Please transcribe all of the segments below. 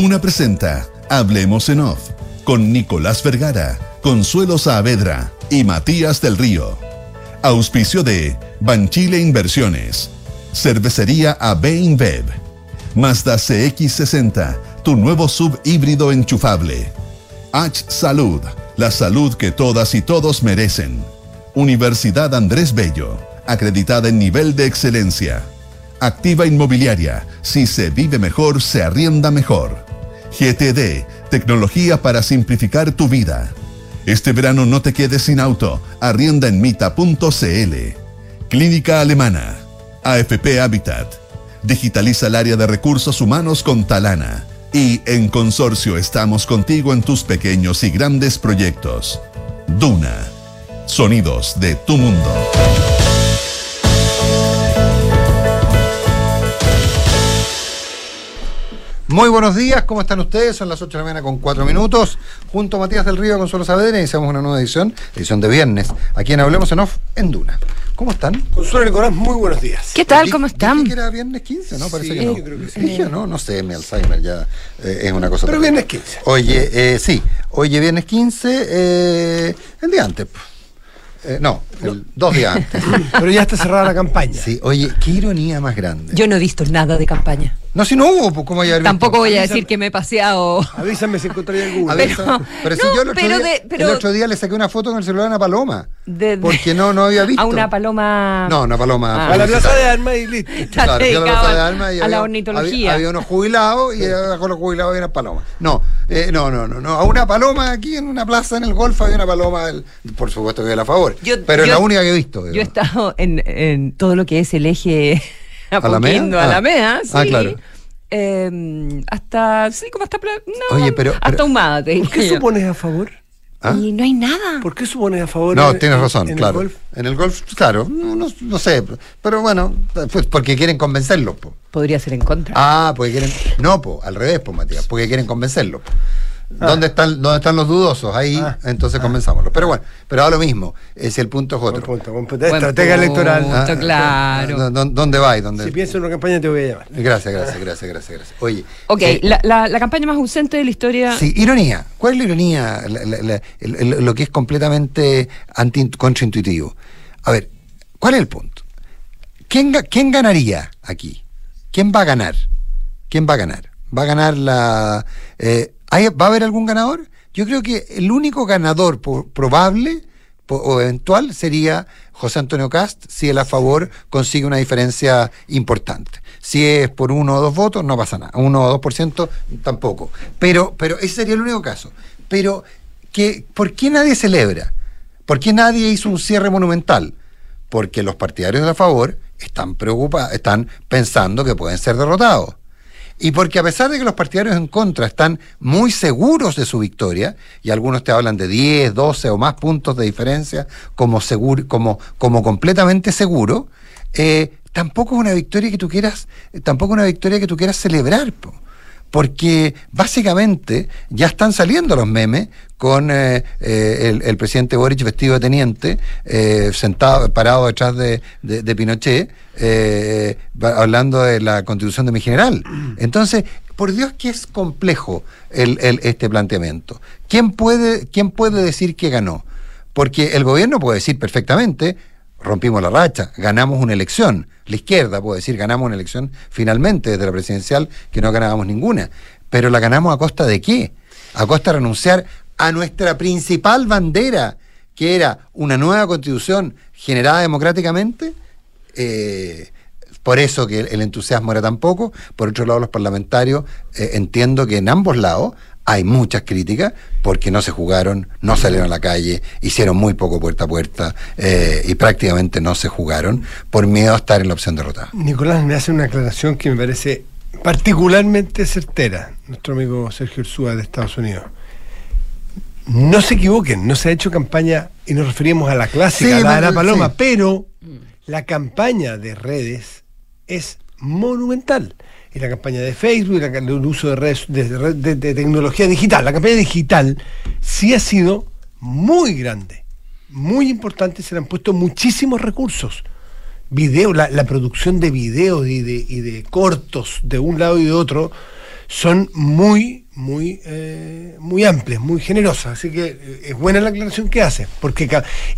Duna presenta Hablemos en Off con Nicolás Vergara, Consuelo Saavedra y Matías del Río. Auspicio de Banchile Inversiones, Cervecería AB InBev, Mazda CX60, tu nuevo sub híbrido enchufable. H Salud, la salud que todas y todos merecen. Universidad Andrés Bello, acreditada en nivel de excelencia. Activa Inmobiliaria, si se vive mejor, se arrienda mejor. GTD, tecnología para simplificar tu vida. Este verano no te quedes sin auto, arrienda en mita.cl. Clínica Alemana, AFP Habitat. Digitaliza el área de recursos humanos con Talana. Y en Consorcio estamos contigo en tus pequeños y grandes proyectos. Duna. Sonidos de tu mundo. Muy buenos días, ¿cómo están ustedes? Son las 8 de la mañana con 4 minutos. Junto a Matías del Río, Consuelo Saavedra, iniciamos una nueva edición, edición de viernes, aquí en Hablemos en Off, en Duna. ¿Cómo están? Consuelo Nicolás, muy buenos días. ¿Qué tal? ¿Cómo están? Dije que era viernes 15, ¿no? Parece Sí, que no. yo creo que sí. Dije, no, no sé, mi Alzheimer ya eh, es una cosa. Pero terrible. viernes 15. Oye, eh, sí, oye, viernes 15, eh, el día antes. pues. No, el- dos días antes. Pero ya está cerrada la campaña. Sí, oye, qué ironía más grande. Yo no he visto nada de campaña. No, si no hubo, pues, ¿cómo hay Tampoco voy a decir que me he paseado. Avísame si encontraría alguna. A Pero- pero, si no, yo el otro, pero día, de- pero- el otro día le saqué una foto con el celular a una paloma. De- de- porque no, no había visto. A una paloma. No, una paloma. Ah. a la plaza de armas y listo. Claro, a la dedicado Plaza de a- Armas y a había- la ornitología. Había, había unos jubilados y bajo los jubilados había unas palomas. No, eh, no, no, no, no. A una paloma aquí en una plaza en el golf había una paloma, por supuesto que de la favor. Yo- pero es yo- la única que he visto. Yo he digamos. estado en, en todo lo que es el eje ¿Alameda? Apoquindo, Ah. Alameda, sí. Ah, claro. Eh, hasta, sí, como hasta. No, Oye, pero- hasta pero- Humada, te ¿Por qué yo. supones a favor? ¿Ah? Y no hay nada. ¿Por qué supones a favor? No, en- tienes razón, en el claro. golf? En el golf, claro, no, no- no sé, pero bueno, pues porque quieren convencerlos. po. Podría ser en contra. Ah, porque quieren. No, po, al revés, pues Matías, porque quieren convencerlo. po. ¿Dónde, están, ¿Dónde están los dudosos? Ahí, Ah. entonces convenzámoslos. Pero bueno, pero ahora lo mismo, si el punto es Buen otro. punto, buen punto. Buen Estrategia punto. electoral. Ah, claro. ¿dó- dó- ¿Dónde va? y ¿Dónde? Si pienso en una campaña te voy a llamar. Gracias, gracias, gracias, gracias, gracias. Oye. ok, eh, la, la, la campaña más ausente de la historia. Sí, ironía. ¿Cuál es la ironía? La- la- la- el- el- lo que es completamente anti contraintuitivo. A ver, ¿cuál es el punto? ¿Quién, ¿Quién ganaría aquí? ¿Quién va a ganar? ¿Quién va a ganar? ¿Va a ganar la... eh, ¿hay- ¿Va a haber algún ganador? Yo creo que el único ganador probable o eventual sería José Antonio Cast si él a favor consigue una diferencia importante. Si es por uno o dos votos, no pasa nada. Uno o dos por ciento, tampoco. Pero, pero ese sería el único caso. Pero, que, ¿por qué nadie celebra? ¿Por qué nadie hizo un cierre monumental? Porque los partidarios de a favor están preocupados, están pensando que pueden ser derrotados. Y porque a pesar de que los partidarios en contra están muy seguros de su victoria, y algunos te hablan de 10, 12 o más puntos de diferencia como, seguro, como, como completamente seguro, eh, tampoco es una victoria que tú quieras, tampoco es una victoria que tú quieras celebrar. Porque básicamente ya están saliendo los memes con eh, eh, el, el presidente Boric vestido de teniente, eh, sentado, parado detrás de, de- de Pinochet, hablando de la constitución de mi general. Entonces, por Dios que es complejo el, el- este planteamiento. ¿Quién puede, ¿Quién puede decir que ganó? Porque el gobierno puede decir perfectamente, rompimos la racha, ganamos una elección. La izquierda puede decir, ganamos una elección finalmente desde la presidencial, que no ganábamos ninguna. Pero la ganamos a costa de qué? A costa de renunciar a nuestra principal bandera, que era una nueva constitución generada democráticamente. Eh, por eso que el, el entusiasmo era tan poco. Por otro lado, los parlamentarios, eh, entiendo que en ambos lados hay muchas críticas porque no se jugaron, no salieron a la calle, hicieron muy poco puerta a puerta eh, y prácticamente no se jugaron por miedo a estar en la opción derrotada. Nicolás me hace una aclaración que me parece particularmente certera. Nuestro amigo Sergio Ursúa de Estados Unidos. No se equivoquen, no se ha hecho campaña y nos referimos a la clásica, Sí, la de la sí. paloma, pero la campaña de redes es monumental. Y la campaña de Facebook, y el uso de redes de, de- de- de tecnología digital, la campaña digital sí ha sido muy grande, muy importante, se le han puesto muchísimos recursos. Video, la, la producción de videos y de, y de cortos de un lado y de otro son muy, muy, eh, muy amplias, muy generosas. Así que eh, es buena la aclaración que hace. Porque,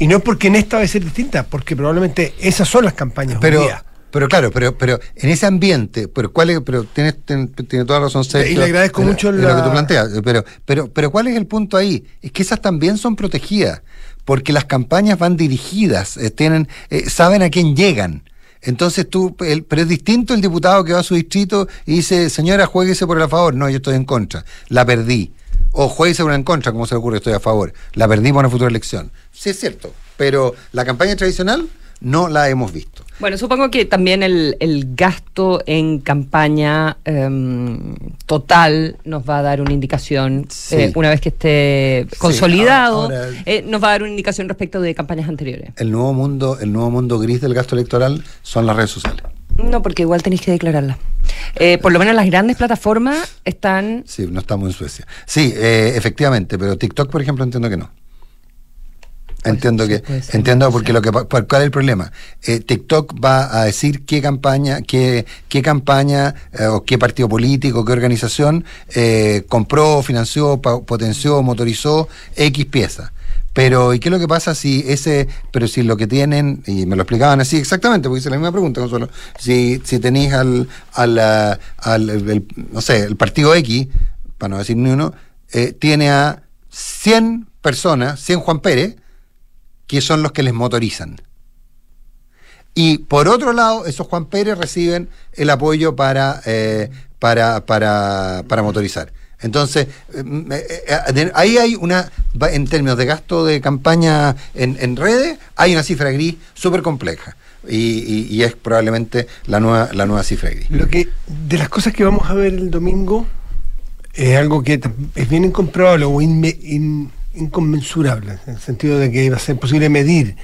y no es porque en esta va a ser distinta, porque probablemente esas son las campañas hoy Pero, día. Pero claro, pero, pero en ese ambiente, pero cuál es, pero tienes, ten- tiene toda la razón Sergio, Y le agradezco en- mucho en la- lo que tú planteas, pero, pero, pero cuál es el punto ahí, es que esas también son protegidas, porque las campañas van dirigidas, eh, tienen, eh, saben a quién llegan. Entonces tú, el- pero es distinto el diputado que va a su distrito y dice, señora, jueguese por el a favor. No, yo estoy en contra. La perdí. O jueguese por el en contra, como se le ocurre, estoy a favor. La perdí para una futura elección. Sí, es cierto. Pero la campaña tradicional no la hemos visto. Bueno, supongo que también el, el gasto en campaña em, total nos va a dar una indicación Sí. eh, una vez que esté consolidado. ahora- ahora- eh, nos va a dar una indicación respecto de campañas anteriores. El nuevo mundo, el nuevo mundo gris del gasto electoral son las redes sociales. No, porque igual tenéis que declararla. Eh, por lo menos las grandes plataformas están. Sí, no estamos en Suecia. Sí, eh, efectivamente, pero TikTok, por ejemplo, entiendo que no. Entiendo que, ser, entiendo porque lo que cuál, es el problema. Eh, TikTok va a decir qué campaña, qué, qué campaña eh, o qué partido político, qué organización eh, compró, financió, potenció, motorizó X pieza. Pero, ¿y qué es lo que pasa si ese, pero si lo que tienen, y me lo explicaban así exactamente, porque hice la misma pregunta, Consuelo, si, si tenéis al, al, ah, al, el- no sé, el partido X, para no decir ni uno, eh, tiene a 100 personas, 100 Juan Pérez, que son los que les motorizan. Y por otro lado, esos Juan Pérez reciben el apoyo para, eh, para, para, motorizar. Entonces, eh, eh, eh, ahí hay una, en términos de gasto de campaña en, en redes, hay una cifra gris súper compleja. Y, y- es probablemente la nueva, la nueva cifra gris. Lo que, de las cosas que vamos a ver el domingo, es algo que es bien incomprobable o in- inconmensurable, en el sentido de que va a ser posible medir.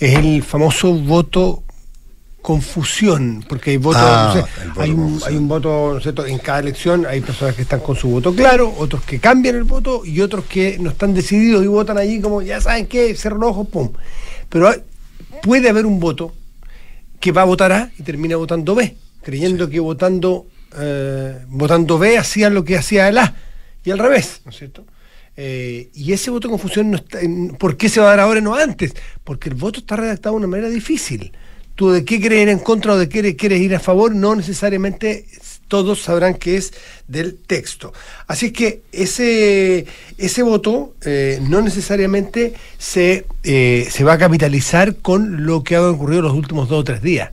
Es el famoso voto confusión, porque hay votos, Ah, no sé, voto hay, un, hay un voto, ¿no es cierto? en cada elección hay personas que están con su voto claro, otros que cambian el voto y otros que no están decididos y votan allí como, ya saben qué, cerro los ojos, pum. Pero hay- puede haber un voto que va a votar A y termina votando B, creyendo que votando eh, votando B hacía lo que hacía el A y al revés, ¿no es cierto? Eh, y ese voto de confusión, no está, ¿por qué se va a dar ahora y no antes? Porque el voto está redactado de una manera difícil. Tú de qué quieres ir en contra o de qué quieres ir a favor, no necesariamente todos sabrán que es del texto. Así es que ese, ese voto eh, no necesariamente se, eh, se va a capitalizar con lo que ha ocurrido los últimos dos o tres días.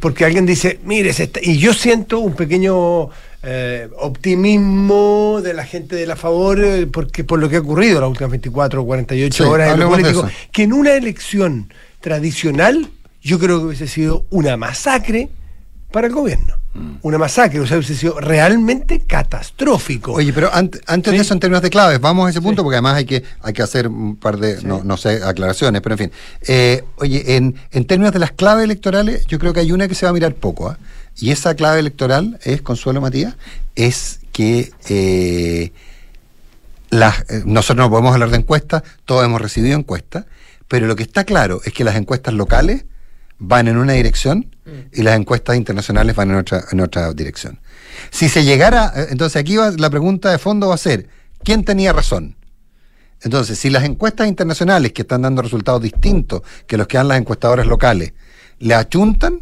Porque alguien dice, mire, se está-", y yo siento un pequeño eh, optimismo de la gente de la favor, eh, porque por lo que ha ocurrido las últimas 24 o 48 Sí, horas en lo político, que en una elección tradicional yo creo que hubiese sido una masacre para el gobierno. Mm. Una masacre, o sea, hubiese sido realmente catastrófico. Oye, pero ant- antes de eso, en términos de claves, vamos a ese punto Sí. porque además hay que, hay que hacer un par de, no, no sé, aclaraciones, pero en fin. Eh, oye, en, en términos de las claves electorales, yo creo que hay una que se va a mirar poco, ¿ah? Y esa clave electoral es, Consuelo Matías, es que eh, eh, nosotros no podemos hablar de encuestas, todos hemos recibido encuestas, pero lo que está claro es que las encuestas locales van en una dirección y las encuestas internacionales van en otra, en otra dirección. Si se llegara, eh, entonces aquí va, la pregunta de fondo va a ser, ¿quién tenía razón? Entonces, si las encuestas internacionales que están dando resultados distintos que los que dan las encuestadoras locales le achuntan,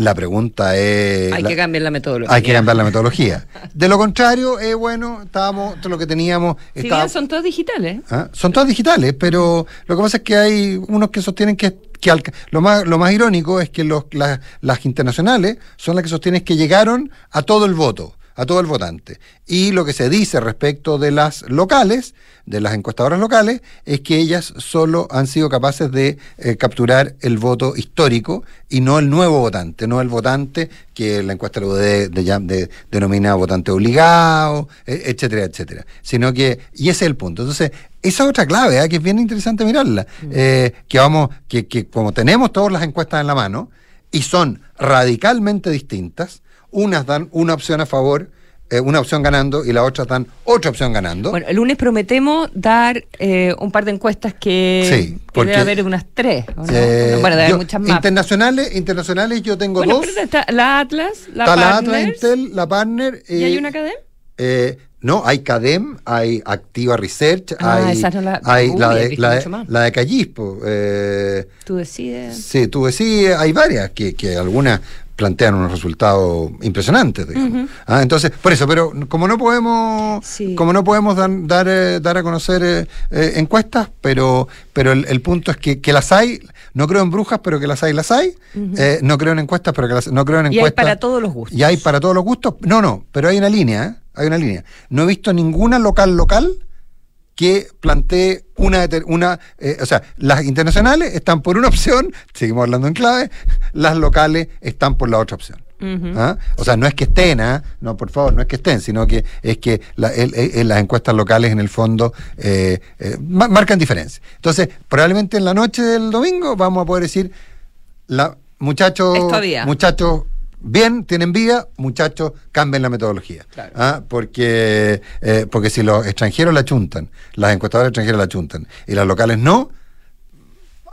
la pregunta es... Hay la- que cambiar la metodología. hay que cambiar la metodología. De lo contrario, eh, bueno, estábamos, todo lo que teníamos... Si estaba- bien son todos digitales. ¿Ah? Son todas digitales, pero lo que pasa es que hay unos que sostienen que, que alca- lo, más, lo más irónico es que los, las- las internacionales son las que sostienen que llegaron a todo el voto, a todo el votante. Y lo que se dice respecto de las locales, de las encuestadoras locales, es que ellas solo han sido capaces de eh, capturar el voto histórico y no el nuevo votante, no el votante que la encuesta lo de, de, de- denomina votante obligado, e- etcétera, etcétera. Sino que, y ese es el punto. Entonces, esa es otra clave, ¿eh? que es bien interesante mirarla. Eh, que vamos, que, que como tenemos todas las encuestas en la mano, y son radicalmente distintas, unas dan una opción a favor eh, una opción ganando y la otra dan otra opción ganando. Bueno, el lunes prometemos dar eh, un par de encuestas que, Sí, que porque- debe haber unas tres. ¿o no? Eh, bueno, debe haber yo- muchas más. Internacionales, internacionales yo tengo Bueno, dos. pero está la Atlas, la Está la Atlas Intel, la Partner. ¿Y hay eh, una cadena? eh, no, hay CADEM, hay Activa Research, Ah, hay, esa no la- hay Uy, la, de, la, de, la Callispo. eh, Tú decides. sí, tú decís, hay varias, que, que algunas plantean unos resultados impresionantes. digamos. Ah, entonces, por eso, pero como no podemos, Sí. como no podemos dar, dar, eh, dar a conocer eh, eh, encuestas, pero, pero el, el punto es que, que las hay, no creo en brujas, pero que las hay, las hay. Eh, no creo en encuestas, pero que las no creo en Y hay encuestas. para todos los gustos. Y hay para todos los gustos. No, no, pero hay una línea, hay una línea. No he visto ninguna local local que plantee una, una eh, o sea, las internacionales están por una opción, seguimos hablando en clave, las locales están por la otra opción. ¿Ah? O sea, no es que estén, ¿ah? no, por favor, no es que estén, sino que es que la- el- el- las encuestas locales en el fondo eh, eh, ma- marcan diferencia. Entonces, probablemente en la noche del domingo vamos a poder decir, la, muchachos, muchachos, bien, tienen vida, muchachos, cambien la metodología. Claro. ¿Ah? Porque, eh, porque si los extranjeros la chuntan, las encuestadoras extranjeras la chuntan y las locales no,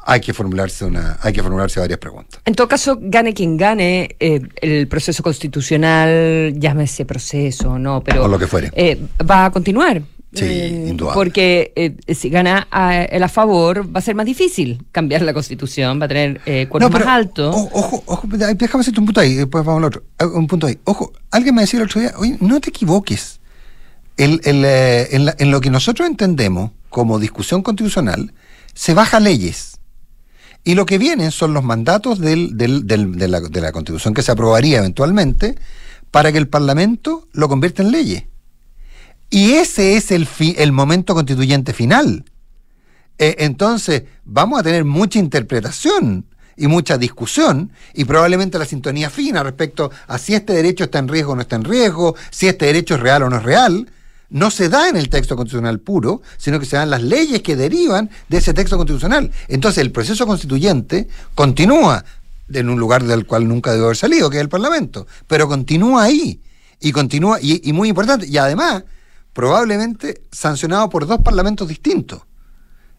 hay que formularse una, hay que formularse varias preguntas. En todo caso, gane quien gane, eh, el proceso constitucional, llámese proceso o no, pero O lo que fuere. eh, va a continuar. Sí, indudable. Porque eh, si gana a- el a favor, va a ser más difícil cambiar la constitución, va a tener eh, cuerpo más alto. o- Ojo, ojo, déjame hacerte un punto ahí, después vamos al otro. Eh, Un punto ahí. Ojo, alguien me decía el otro día, oye, no te equivoques. El- el, eh, en, la- en lo que nosotros entendemos como discusión constitucional, se baja leyes. Y lo que vienen son los mandatos del- del- del- de, la, de la constitución que se aprobaría eventualmente para que el Parlamento lo convierta en leyes. Y ese es el, fi- el momento constituyente final. Eh, entonces, vamos a tener mucha interpretación y mucha discusión y probablemente la sintonía fina respecto a si este derecho está en riesgo o no está en riesgo, si este derecho es real o no es real, no se da en el texto constitucional puro, sino que se dan las leyes que derivan de ese texto constitucional. Entonces, el proceso constituyente continúa en un lugar del cual nunca debe haber salido, que es el Parlamento, pero continúa ahí y continúa, y, y muy importante, y además, probablemente sancionado por dos parlamentos distintos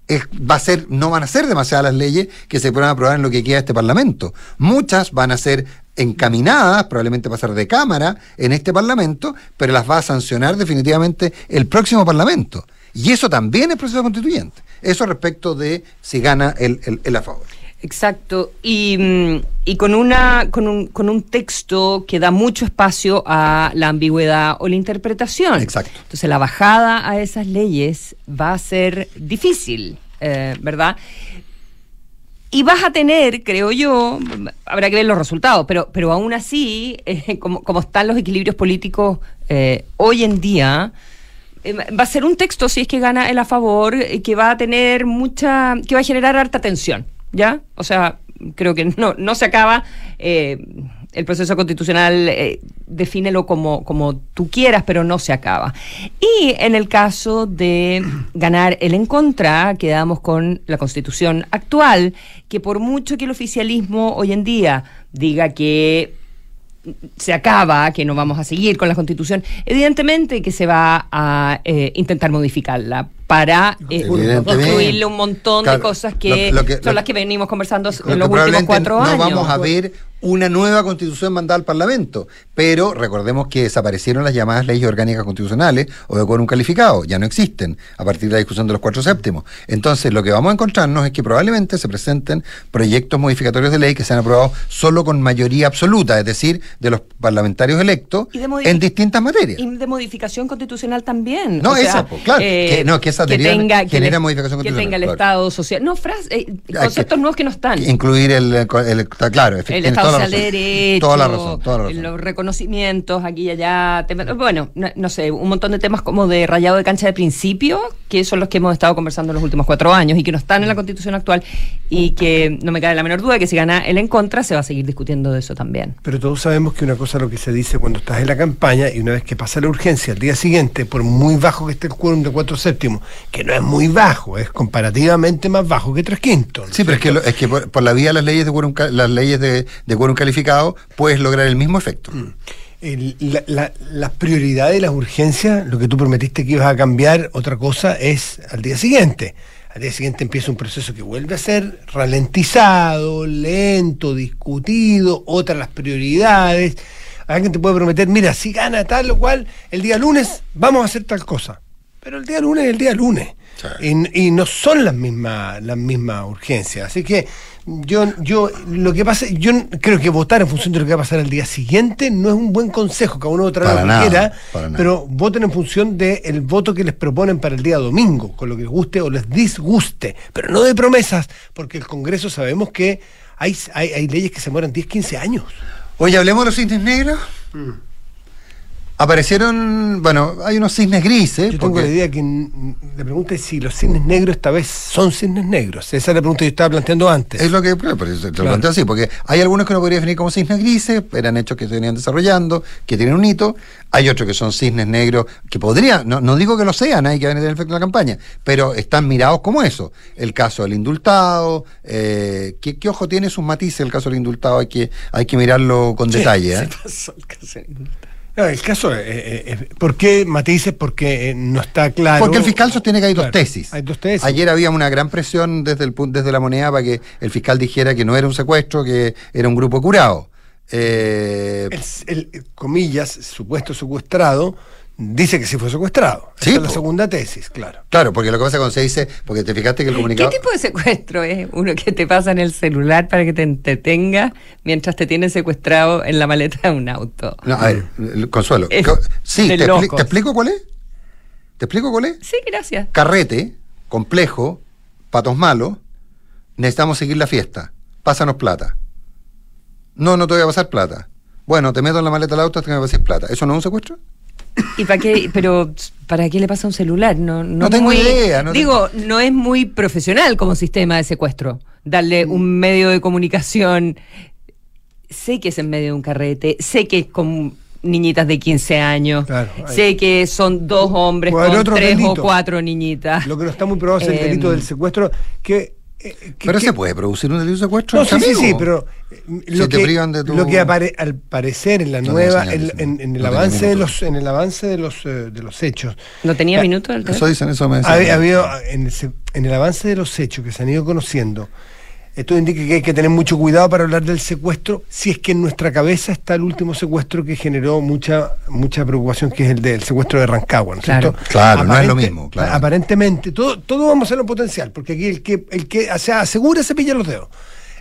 va a ser, no van a ser demasiadas las leyes que se puedan aprobar en lo que queda este Parlamento. Muchas van a ser encaminadas, probablemente pasar de Cámara en este Parlamento, pero las va a sancionar definitivamente el próximo Parlamento. Y eso también es proceso constituyente. Eso respecto de si gana el, el, el a favor. Exacto. Y, mm, y con, una, con, un, con un texto que da mucho espacio a la ambigüedad o la interpretación. Exacto. Entonces la bajada a esas leyes va a ser difícil, eh, ¿verdad? Y vas a tener, creo yo, habrá que ver los resultados, pero, pero aún así, eh, como, como están los equilibrios políticos eh, hoy en día, eh, va a ser un texto, si es que gana el a favor, eh, que va a tener mucha, que va a generar harta tensión, ¿ya? O sea, creo que no, no se acaba. eh, el proceso constitucional, eh, defínelo como, como tú quieras, pero no se acaba. Y en el caso de ganar el en contra, quedamos con la constitución actual, que por mucho que el oficialismo hoy en día diga que se acaba, que no vamos a seguir con la constitución, evidentemente que se va a eh, intentar modificarla para eh, construirle un montón Claro, de cosas que, lo- lo que- son lo- las que venimos conversando en los últimos cuatro no años. vamos a ver una nueva constitución mandada al Parlamento, pero recordemos que desaparecieron las llamadas leyes orgánicas constitucionales o de quórum calificado, ya no existen a partir de la discusión de los cuatro séptimos. Entonces, lo que vamos a encontrarnos es que probablemente se presenten proyectos modificatorios de ley que sean aprobados solo con mayoría absoluta, es decir, de los parlamentarios electos en distintas materias. Y de modificación constitucional también. No, o sea, esa, pues, claro, que- no, que esa tenga, que genera modificación Que constitucional, tenga el claro. Estado social. No, fras- eh, que- conceptos nuevos que no están. Incluir el, el- claro, el Estado toda la razón. Derecho, Toda la razón, toda la razón. los reconocimientos aquí y allá, tema- bueno, no, no sé, un montón de temas como de rayado de cancha de principio, que son los que hemos estado conversando en los últimos cuatro años y que no están en la constitución actual y que no me cabe la menor duda que si gana el en contra se va a seguir discutiendo de eso también. Pero todos sabemos que una cosa es lo que se dice cuando estás en la campaña y una vez que pasa la urgencia, al día siguiente, por muy bajo que esté el quórum de cuatro séptimos, que no es muy bajo, es comparativamente más bajo que tres quintos. ¿no Sí, pero es que, lo- es que por, por la vía de las leyes de quórum, las leyes de, de quórum calificado puedes lograr el mismo efecto. la- las prioridades las urgencias, lo que tú prometiste que ibas a cambiar, otra cosa es al día siguiente. Al día siguiente empieza un proceso que vuelve a ser ralentizado, lento, discutido, otras las prioridades. Alguien te puede prometer, mira, si gana tal o cual, el día lunes vamos a hacer tal cosa. Pero el día lunes es el día lunes. Y, y no son las mismas las mismas urgencias. Así que yo, yo lo que pasa, yo creo que votar en función de lo que va a pasar el día siguiente no es un buen consejo, cada uno votará Para lo nada, que quiera, para nada. pero voten en función del voto que les proponen para el día domingo, con lo que les guste o les disguste, pero no de promesas, porque el Congreso sabemos que hay, hay, hay leyes que se mueren 10, 15 años. Oye, hablemos de los cisnes negros. Mm. Aparecieron, bueno, hay unos cisnes grises. Yo tengo porque- la idea que la pregunta es si los cisnes negros esta vez son cisnes negros. Esa es la pregunta que yo estaba planteando antes. Es lo que por eso te lo Claro. planteo así, porque hay algunos que uno podría definir como cisnes grises, eran hechos que se venían desarrollando, que tienen un hito, hay otros que son cisnes negros, que podrían, no, no digo que lo sean, hay que a tener efecto en la campaña, pero están mirados como eso. El caso del indultado, eh, ¿qué, qué ojo tiene sus matices el caso del indultado? Hay que, hay que mirarlo con Sí, detalle. se ¿eh? pasó el caso. No, el caso, eh, eh, eh, ¿por qué matices? Porque eh, no está claro. Porque el fiscal sostiene que hay dos tesis. Hay dos tesis. Ayer había una gran presión desde el desde la moneda para que el fiscal dijera que no era un secuestro, que era un grupo curado. El, el, comillas, supuesto secuestrado, dice que sí fue secuestrado. Sí, Esa es la segunda tesis, claro. claro, porque lo que pasa cuando se dice, porque te fijaste que el ¿Qué comunicado. tipo de secuestro es? Uno que te pasa en el celular para que te entretenga mientras te tienen secuestrado en la maleta de un auto. No, a ver, Consuelo. Es sí, expli-. ¿te explico cuál es? ¿Te explico cuál es? Sí, gracias. Carrete, complejo, patos malos, necesitamos seguir la fiesta. Pásanos plata. No, no te voy a pasar plata. Bueno, te meto en la maleta del auto hasta que me pases plata. ¿Eso no es un secuestro? ¿Y para qué? Pero, ¿para qué le pasa un celular? No, no, No tengo muy- idea, no digo, no es muy profesional como sistema de secuestro. Darle Mm. un medio de comunicación. Sé que es en medio de un carrete, sé que es con niñitas de 15 años, Claro, sé que son dos hombres con tres delito. o cuatro niñitas. Lo que no está muy probado es el Em, delito del secuestro. Que, eh, que- Pero que- se puede producir un delito de secuestro. No, sí, sí, sí, pero eh, Si lo, te que, privan de tu- lo que apare- al parecer en la No nueva, en, en- el No avance de minutos. los, en el avance de los eh, de los hechos, ¿No tenía Ah, minuto el Eso dicen, eso me decían. había, había- en, el, se- en el avance de los hechos que se han ido conociendo, esto indica que hay que tener mucho cuidado para hablar del secuestro, si es que en nuestra cabeza está el último secuestro que generó mucha mucha preocupación, que es el del secuestro de Rancagua, ¿no es Claro. cierto? Claro, no es lo mismo, claro. Aparentemente, todo, todo vamos a hacerlo potencial, porque aquí el que, el que se asegura se pilla los dedos.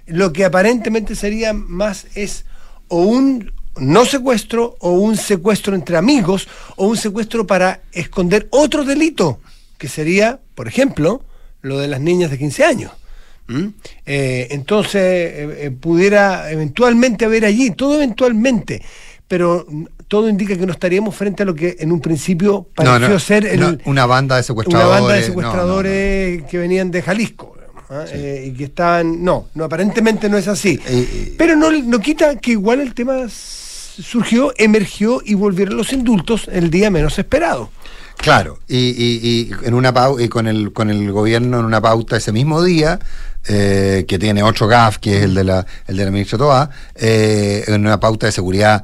Lo que aparentemente sería más es o un no secuestro o un secuestro entre amigos o un secuestro para esconder otro delito, que sería, por ejemplo, lo de las niñas de 15 años. ¿Mm? Eh, entonces, eh, eh, pudiera eventualmente haber allí, todo eventualmente, pero todo indica que no estaríamos frente a lo que en un principio pareció No, no, ser el, no, una banda de una secuestradores. banda de que venían de Jalisco. ¿ah? Eh, y que estaban. No, no, aparentemente no es así. Eh, eh. Pero no, no quita que igual el tema surgió, emergió y volvieron los indultos el día menos esperado. Claro, y, y- y en una pau- y con el con el gobierno en una pauta ese mismo día, eh, que tiene otro GAF, que es el de la, el de la ministra Toa, eh, en una pauta de seguridad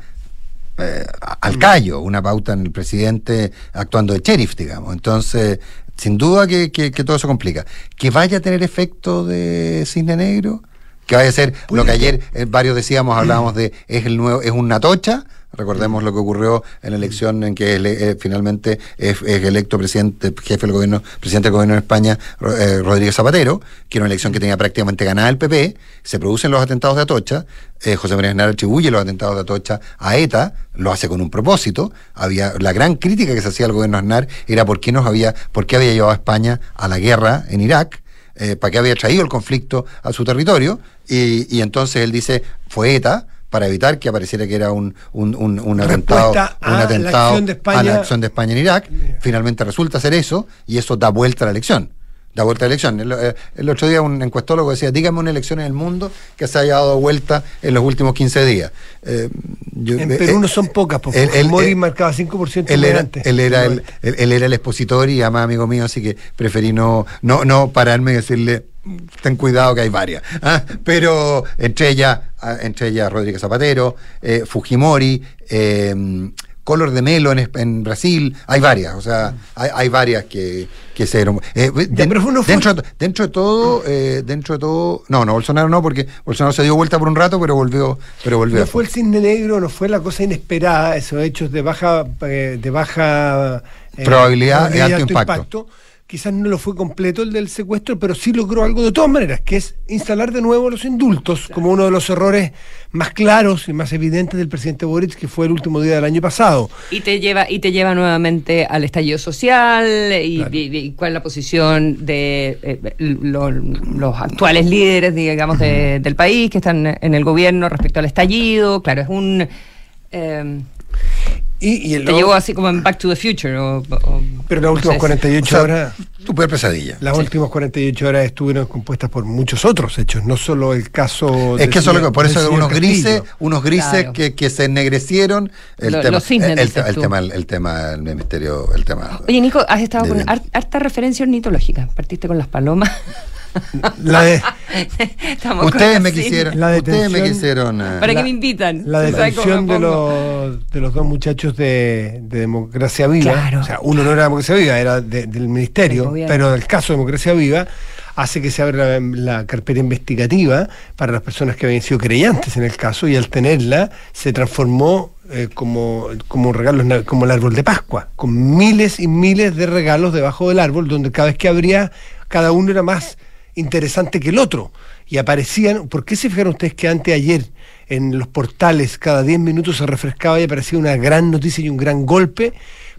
eh, al callo, una pauta en el presidente actuando de sheriff, digamos. Entonces, sin duda que, que- que todo eso complica. Que vaya a tener efecto de cisne negro, que vaya a ser lo que ayer eh, varios decíamos, hablábamos de es el nuevo, es una tocha. Recordemos lo que ocurrió en la elección en que eh, finalmente es, electo presidente, jefe del gobierno, presidente del gobierno de España, eh, Rodríguez Zapatero, que era una elección que tenía prácticamente ganada el PP, se producen los atentados de Atocha, eh, José María Aznar atribuye los atentados de Atocha a ETA, lo hace con un propósito, había la gran crítica que se hacía al gobierno Aznar era por qué nos había, por qué había llevado a España a la guerra en Irak, eh, para qué había traído el conflicto a su territorio, y entonces él dice, fue ETA, para evitar que apareciera que era un, un, un, un atentado, un la atentado de España. a la acción de España en Irak. Finalmente resulta ser eso, y eso da vuelta a la elección. Da vuelta a la elección. El, eh, el otro día un encuestólogo decía, dígame una elección en el mundo que se haya dado vuelta en los últimos 15 días. Eh, yo- En eh, Perú eh, no son pocas, porque Fujimori él- marcaba 5% él era, él, era el, él, él era el expositor y además amigo mío, así que preferí no, no, no pararme y decirle ten cuidado que hay varias. ¿ah? Pero entre ellas, ah, entre ellas Rodríguez Zapatero, eh, Fujimori, eh, Color de Melo en, en Brasil, hay varias, o sea, hay, hay varias que, que se dieron. eh, de- no dentro, dentro de todo, eh, dentro de todo, no, no, Bolsonaro no, porque Bolsonaro se dio vuelta por un rato, pero volvió, pero volvió. No fue el cisne negro, no fue la cosa inesperada, esos hechos de baja eh, de baja eh, Probabilidad y alto impacto. Quizás no lo fue completo el del secuestro, pero sí logró algo de todas maneras, que es instalar de nuevo los indultos, como uno de los errores más claros y más evidentes del presidente Boric, que fue el último día del año pasado. Y te lleva y te lleva nuevamente al estallido social y, Claro. y- y cuál es la posición de eh, lo- los actuales líderes, digamos, de- del país que están en el gobierno respecto al estallido. Claro, es un... eh, Y, y el- te llevó así como en Back to the Future. o- o- pero las no últimas sé. 48 O sea, horas... Super pesadilla. Las últimas 48 horas estuvieron compuestas por muchos otros hechos, no solo el caso. Es que eso es lo que, por eso unos grises, unos grises Claro. que, que se ennegrecieron. El Lo- tema, los cisnes, el, el- el tema, el tema del ministerio, el tema. Oye, Nico, has estado de con harta referencia ornitológica. Partiste con las palomas. La de- Ustedes me quisieron, La ustedes me detención- quisieron. eh, ¿Para La- qué me invitan? La ¿Sabes cómo detención me de los, de los dos muchachos de, de Democracia Viva, Claro. o sea, uno no era Democracia Viva, era de- del Ministerio, pero del caso de Democracia Viva hace que se abra la, la carpeta investigativa para las personas que habían sido creyentes en el caso y al tenerla se transformó eh, como, como un regalo, na- como el árbol de Pascua, con miles y miles de regalos debajo del árbol, donde cada vez que abría, cada uno era más interesante que el otro. Y aparecían, ¿por qué se fijaron ustedes que anteayer en los portales cada 10 minutos se refrescaba y aparecía una gran noticia y un gran golpe?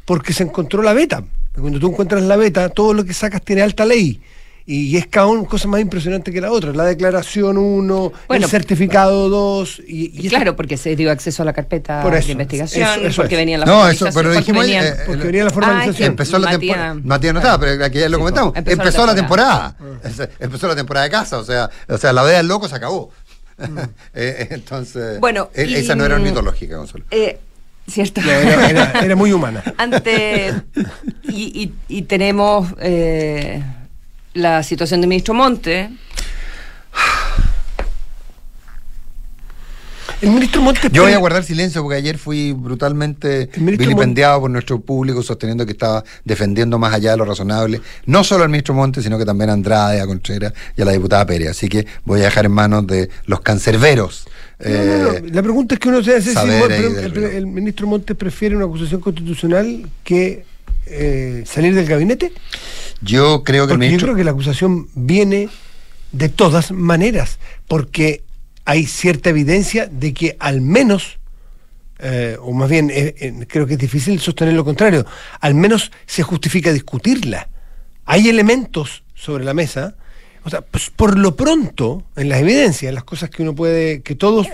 Porque se encontró la beta. Cuando tú encuentras la beta, todo lo que sacas tiene alta ley. Y es cada una cosa más impresionante que la otra. La declaración 1, Bueno, el certificado 2. Y, y claro, porque se dio acceso a la carpeta Por eso, de investigación, eso- eso porque es. venían las No, eso, pero formalizaciones, dijimos, porque venían- eh, porque venía la formalización. Ay, Empezó la Matías. temporada. Matías no estaba, pero aquí ya lo Sí, comentamos. empezó Empezó, la la temporada. Empezó la temporada de casa. O sea, o sea la veda del loco se acabó. Eh, entonces. Bueno, eh, y- esa no era ornitológica, Consuelo. Eh, cierto. Era, era- era muy humana. Ante y, y- y tenemos eh, la situación del ministro Monte. El ministro Montes. Yo voy a guardar silencio porque ayer fui brutalmente vilipendiado por nuestro público sosteniendo que estaba defendiendo más allá de lo razonable, no solo al ministro Montes, sino que también a Andrade, a Contreras y a la diputada Pérez. Así que voy a dejar en manos de los cancerberos. No, no, no. eh, La pregunta es que uno se hace si el, el ministro Montes prefiere una acusación constitucional que eh, salir del gabinete. Yo creo que el yo creo que la acusación viene de todas maneras, porque hay cierta evidencia de que al menos, eh, o más bien eh, eh, creo que es difícil sostener lo contrario, al menos se justifica discutirla. Hay elementos sobre la mesa, o sea, pues, por lo pronto, en las evidencias, en las cosas que uno puede, que todos,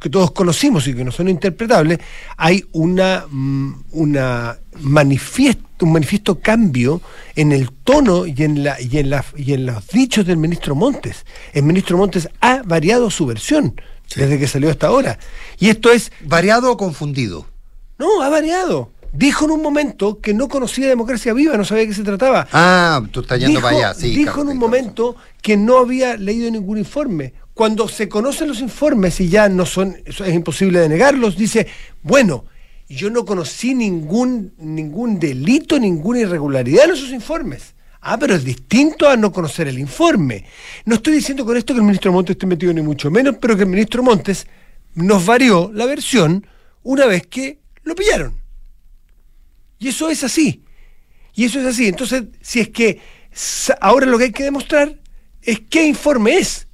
que todos conocimos y que no son interpretables, hay una, mm, una manifiesto, un manifiesto cambio en el tono y en la, y en la, y en los dichos del ministro Montes. El ministro Montes ha variado su versión desde que salió hasta ahora. Y esto es ¿Variado o confundido? no, ha variado. Dijo en un momento que no conocía democracia viva, no sabía de qué se trataba. Ah, tú estás yendo dijo, para allá, sí. dijo en un momento que no había leído ningún informe. Cuando se conocen los informes y ya no son, eso es imposible de negarlos, dice, bueno, yo no conocí ningún, ningún delito, ninguna irregularidad en esos informes. Ah, pero es distinto a no conocer el informe. No estoy diciendo con esto que el ministro Montes esté metido ni mucho menos, pero que el ministro Montes nos varió la versión una vez que lo pillaron. Y eso es así. Y eso es así. Entonces, si es que ahora lo que hay que demostrar es qué informe es.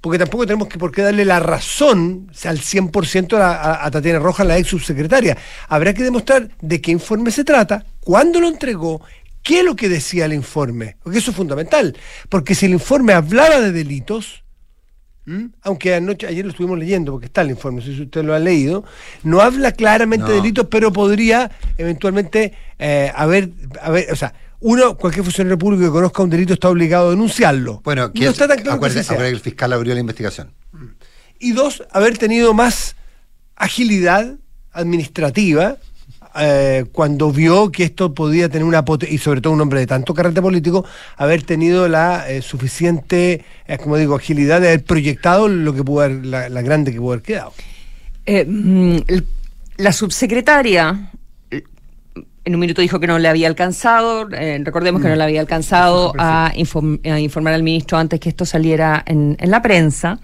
Porque tampoco tenemos que por qué darle la razón al 100% a, a, a Tatiana Rojas, la ex subsecretaria. Habrá que demostrar de qué informe se trata, cuándo lo entregó, qué es lo que decía el informe. Porque eso es fundamental. Porque si el informe hablaba de delitos, ¿m? aunque anoche, ayer lo estuvimos leyendo, porque está el informe, no sé si usted lo ha leído, no habla claramente de delitos, pero podría eventualmente eh, haber, haber, o sea, uno, cualquier funcionario público que conozca un delito está obligado a denunciarlo. Bueno, que no es- está tan claro que sea. acuérdate que el fiscal abrió la investigación. Y dos, haber tenido más agilidad administrativa eh, cuando vio que esto podía tener una y sobre todo un hombre de tanto carácter político, haber tenido la eh, suficiente, eh, como digo, agilidad de haber proyectado lo que pudo haber, la, grande que pudo haber quedado. Mm, la subsecretaria en un minuto dijo que no le había alcanzado, recordemos que no le había alcanzado a, informar al ministro antes que esto saliera en, en la prensa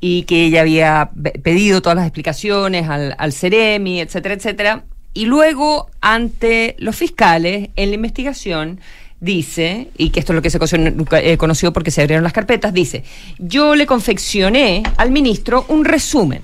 y que ella había pedido todas las explicaciones al, al Ceremi, etcétera, etcétera. Y luego, ante los fiscales, en la investigación, dice, y que esto es lo que se eh, conoció porque se abrieron las carpetas, dice, yo le confeccioné al ministro un resumen.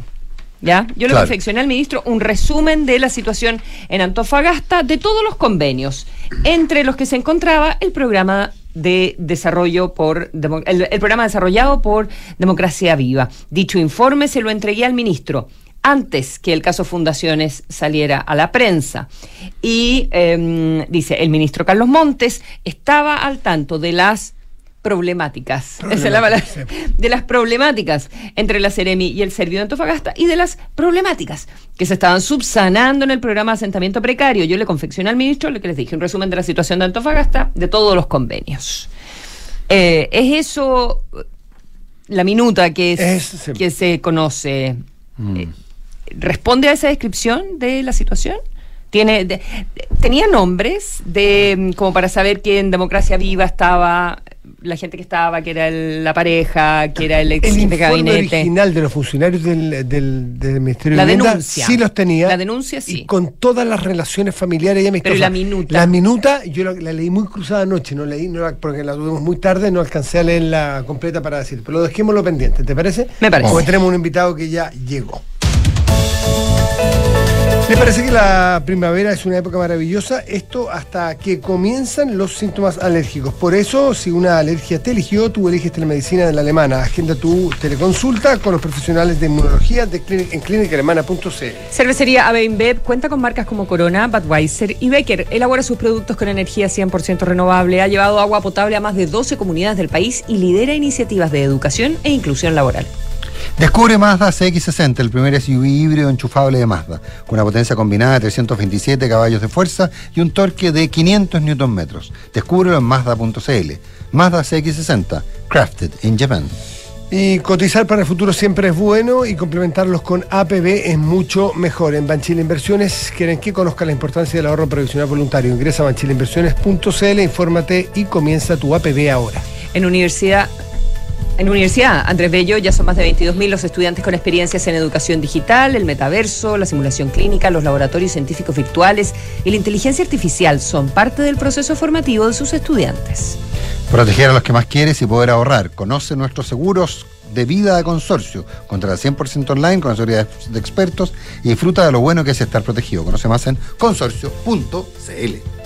¿Ya? Yo le confeccioné al ministro un resumen de la situación en Antofagasta de todos los convenios, entre los que se encontraba el programa de desarrollo por el, programa desarrollado por Democracia Viva. Dicho informe se lo entregué al ministro antes que el caso Fundaciones saliera a la prensa. Y em, dice, el ministro Carlos Montes estaba al tanto de las problemáticas, de las problemáticas entre la Ceremi y el Servio de Antofagasta y de las problemáticas que se estaban subsanando en el programa de asentamiento precario. Yo le confeccioné al ministro, lo que les dije, un resumen de la situación de Antofagasta, de todos los convenios. Eh, ¿Es eso la minuta que, es, que se conoce? Mm. Eh, ¿Responde a esa descripción de la situación? Tiene, tenía nombres de como para saber que en Democracia Viva estaba la gente que estaba, que era la pareja, que era el ex el de gabinete. original de los funcionarios del, del, Ministerio la de denuncia. sí los tenía. La denuncia sí. Y con todas las relaciones familiares y amistosas. Pero la minuta. La minuta, yo la, leí muy cruzada anoche, no leí, no porque la tuvimos muy tarde, no alcancé a leerla completa para decir. Pero lo dejémoslo pendiente, ¿te parece? Me parece. Porque tenemos un invitado que ya llegó. ¿Le parece que la primavera es una época maravillosa? Esto hasta que comienzan los síntomas alérgicos. Por eso, si una alergia te eligió, tú eliges telemedicina de la alemana. Agenda tu teleconsulta con los profesionales de inmunología de en clínicaalemana.cl. Cervecería AB cuenta con marcas como Corona, Budweiser y Becker. Elabora sus productos con energía 100% renovable. Ha llevado agua potable a más de 12 comunidades del país y lidera iniciativas de educación e inclusión laboral. Descubre Mazda CX60, el primer SUV híbrido enchufable de Mazda, con una potencia combinada de 327 caballos de fuerza y un torque de 500 Nm. Descúbrelo en Mazda.cl. Mazda CX60, crafted in Japan. Y cotizar para el futuro siempre es bueno y complementarlos con APB es mucho mejor. En Banchile Inversiones quieren que conozca la importancia del ahorro previsional voluntario. Ingresa a banchileinversiones.cl, infórmate y comienza tu APB ahora. En Universidad en Universidad Andrés Bello ya son más de 22.000 los estudiantes con experiencias en educación digital, el metaverso, la simulación clínica, los laboratorios científicos virtuales y la inteligencia artificial son parte del proceso formativo de sus estudiantes. Proteger a los que más quieres y poder ahorrar. Conoce nuestros seguros de vida de consorcio. contra el 100% online con seguridad de expertos y disfruta de lo bueno que es estar protegido. Conoce más en consorcio.cl.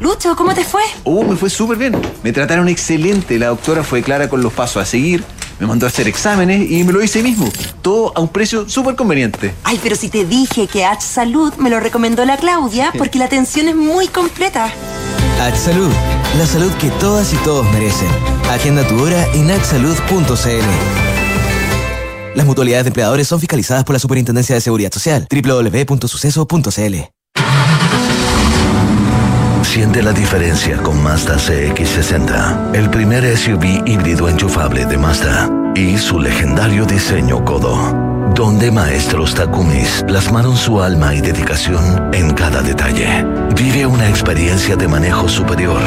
Lucho, ¿cómo te fue? Oh, me fue súper bien. Me trataron excelente. La doctora fue clara con los pasos a seguir. Me mandó a hacer exámenes y me lo hice mismo. Todo a un precio súper conveniente. Ay, pero si te dije que H Salud me lo recomendó la Claudia porque la atención es muy completa. H Salud, la salud que todas y todos merecen. Agenda tu hora en hsalud.cl. Las mutualidades de empleadores son fiscalizadas por la Superintendencia de Seguridad Social. www.suceso.cl Siente la diferencia con Mazda CX60, el primer SUV híbrido enchufable de Mazda y su legendario diseño codo, donde maestros Takumis plasmaron su alma y dedicación en cada detalle. Vive una experiencia de manejo superior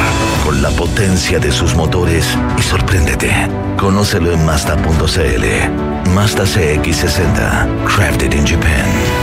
con la potencia de sus motores y sorpréndete. Conócelo en Mazda.cl. Mazda CX60, crafted in Japan.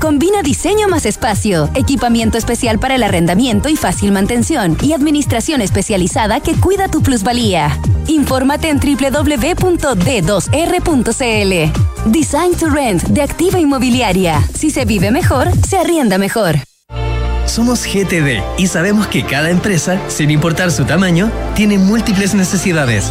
Combina diseño más espacio, equipamiento especial para el arrendamiento y fácil mantención, y administración especializada que cuida tu plusvalía. Infórmate en www.d2r.cl. Design to Rent de Activa Inmobiliaria. Si se vive mejor, se arrienda mejor. Somos GTD y sabemos que cada empresa, sin importar su tamaño, tiene múltiples necesidades.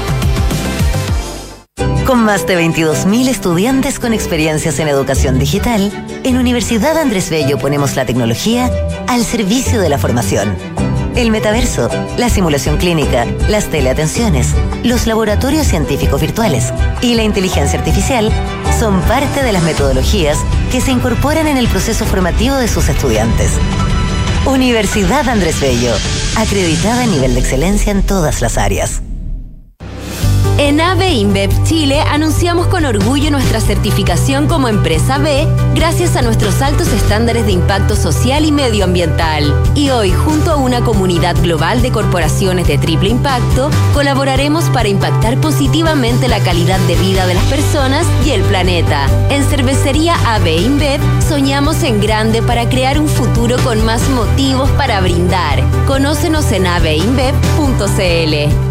Con más de 22.000 estudiantes con experiencias en educación digital, en Universidad Andrés Bello ponemos la tecnología al servicio de la formación. El metaverso, la simulación clínica, las teleatenciones, los laboratorios científicos virtuales y la inteligencia artificial son parte de las metodologías que se incorporan en el proceso formativo de sus estudiantes. Universidad Andrés Bello, acreditada a nivel de excelencia en todas las áreas. En AVE InBev Chile anunciamos con orgullo nuestra certificación como empresa B gracias a nuestros altos estándares de impacto social y medioambiental. Y hoy, junto a una comunidad global de corporaciones de triple impacto, colaboraremos para impactar positivamente la calidad de vida de las personas y el planeta. En Cervecería AVE InBev soñamos en grande para crear un futuro con más motivos para brindar. Conócenos en aveinbev.cl.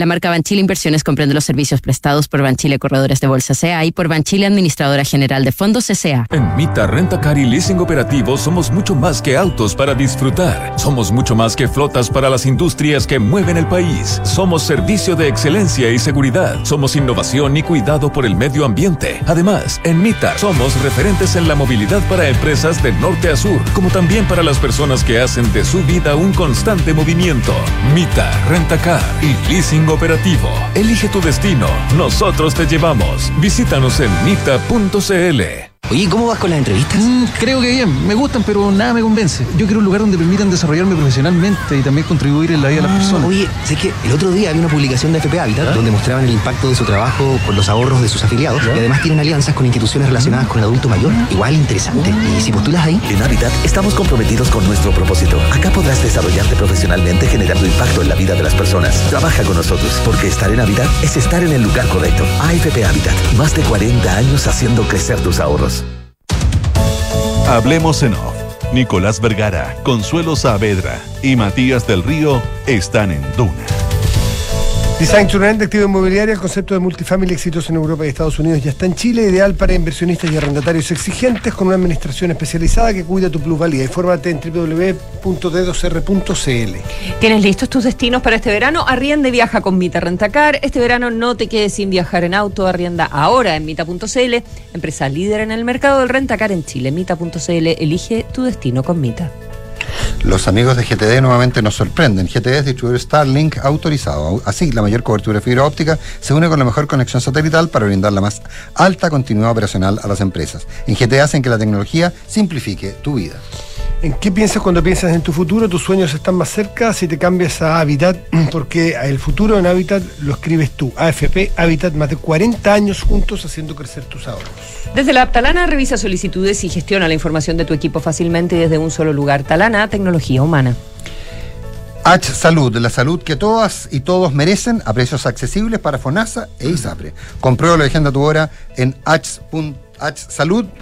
La marca Banchile Inversiones comprende los servicios prestados por Banchile Corredores de Bolsa CA y por Banchile Administradora General de Fondos CCA. En Mita Renta Car y Leasing Operativo somos mucho más que autos para disfrutar. Somos mucho más que flotas para las industrias que mueven el país. Somos servicio de excelencia y seguridad. Somos innovación y cuidado por el medio ambiente. Además, en Mita somos referentes en la movilidad para empresas de norte a sur, como también para las personas que hacen de su vida un constante movimiento. Mita Renta Car y Leasing Operativo. Elige tu destino. Nosotros te llevamos. Visítanos en mita.cl. Oye, ¿cómo vas con las entrevistas? Mm, creo que bien, me gustan, pero nada me convence. Yo quiero un lugar donde permitan desarrollarme profesionalmente y también contribuir en la vida de las personas. Oye, sé que el otro día había una publicación de FP Habitat donde mostraban el impacto de su trabajo con los ahorros de sus afiliados y además tienen alianzas con instituciones relacionadas con el adulto mayor. Igual interesante. Y si postulas ahí. En Habitat estamos comprometidos con nuestro propósito. Acá podrás desarrollarte profesionalmente generando impacto en la vida de las personas. Trabaja con nosotros, porque estar en Habitat es estar en el lugar correcto. AFP Habitat, más de 40 años haciendo crecer tus ahorros. Hablemos en off. Nicolás Vergara, Consuelo Saavedra y Matías del Río están en Duna. Design to Rent activo inmobiliario, el concepto de multifamily exitoso en Europa y Estados Unidos ya está en Chile, ideal para inversionistas y arrendatarios exigentes con una administración especializada que cuida tu plusvalía. Infórmate en www.d2r.cl. ¿Tienes listos tus destinos para este verano? Arrienda y viaja con Mita Rentacar. Este verano no te quedes sin viajar en auto. Arrienda ahora en Mita.cl, empresa líder en el mercado del rentacar en Chile. Mita.cl, elige tu destino con Mita. Los amigos de GTD nuevamente nos sorprenden. GTD es distribuidor Starlink autorizado. Así, la mayor cobertura de fibra óptica se une con la mejor conexión satelital para brindar la más alta continuidad operacional a las empresas. En GTD hacen que la tecnología simplifique tu vida. ¿En qué piensas cuando piensas en tu futuro? ¿Tus sueños están más cerca? Si te cambias a Habitat, porque el futuro en Habitat lo escribes tú. AFP, Habitat, más de 40 años juntos haciendo crecer tus ahorros. Desde la app Talana revisa solicitudes y gestiona la información de tu equipo fácilmente desde un solo lugar. Talana, tecnología humana. H Salud, la salud que todas y todos merecen a precios accesibles para FONASA e ISAPRE. Comprueba la agenda tu hora en hsalud.cl.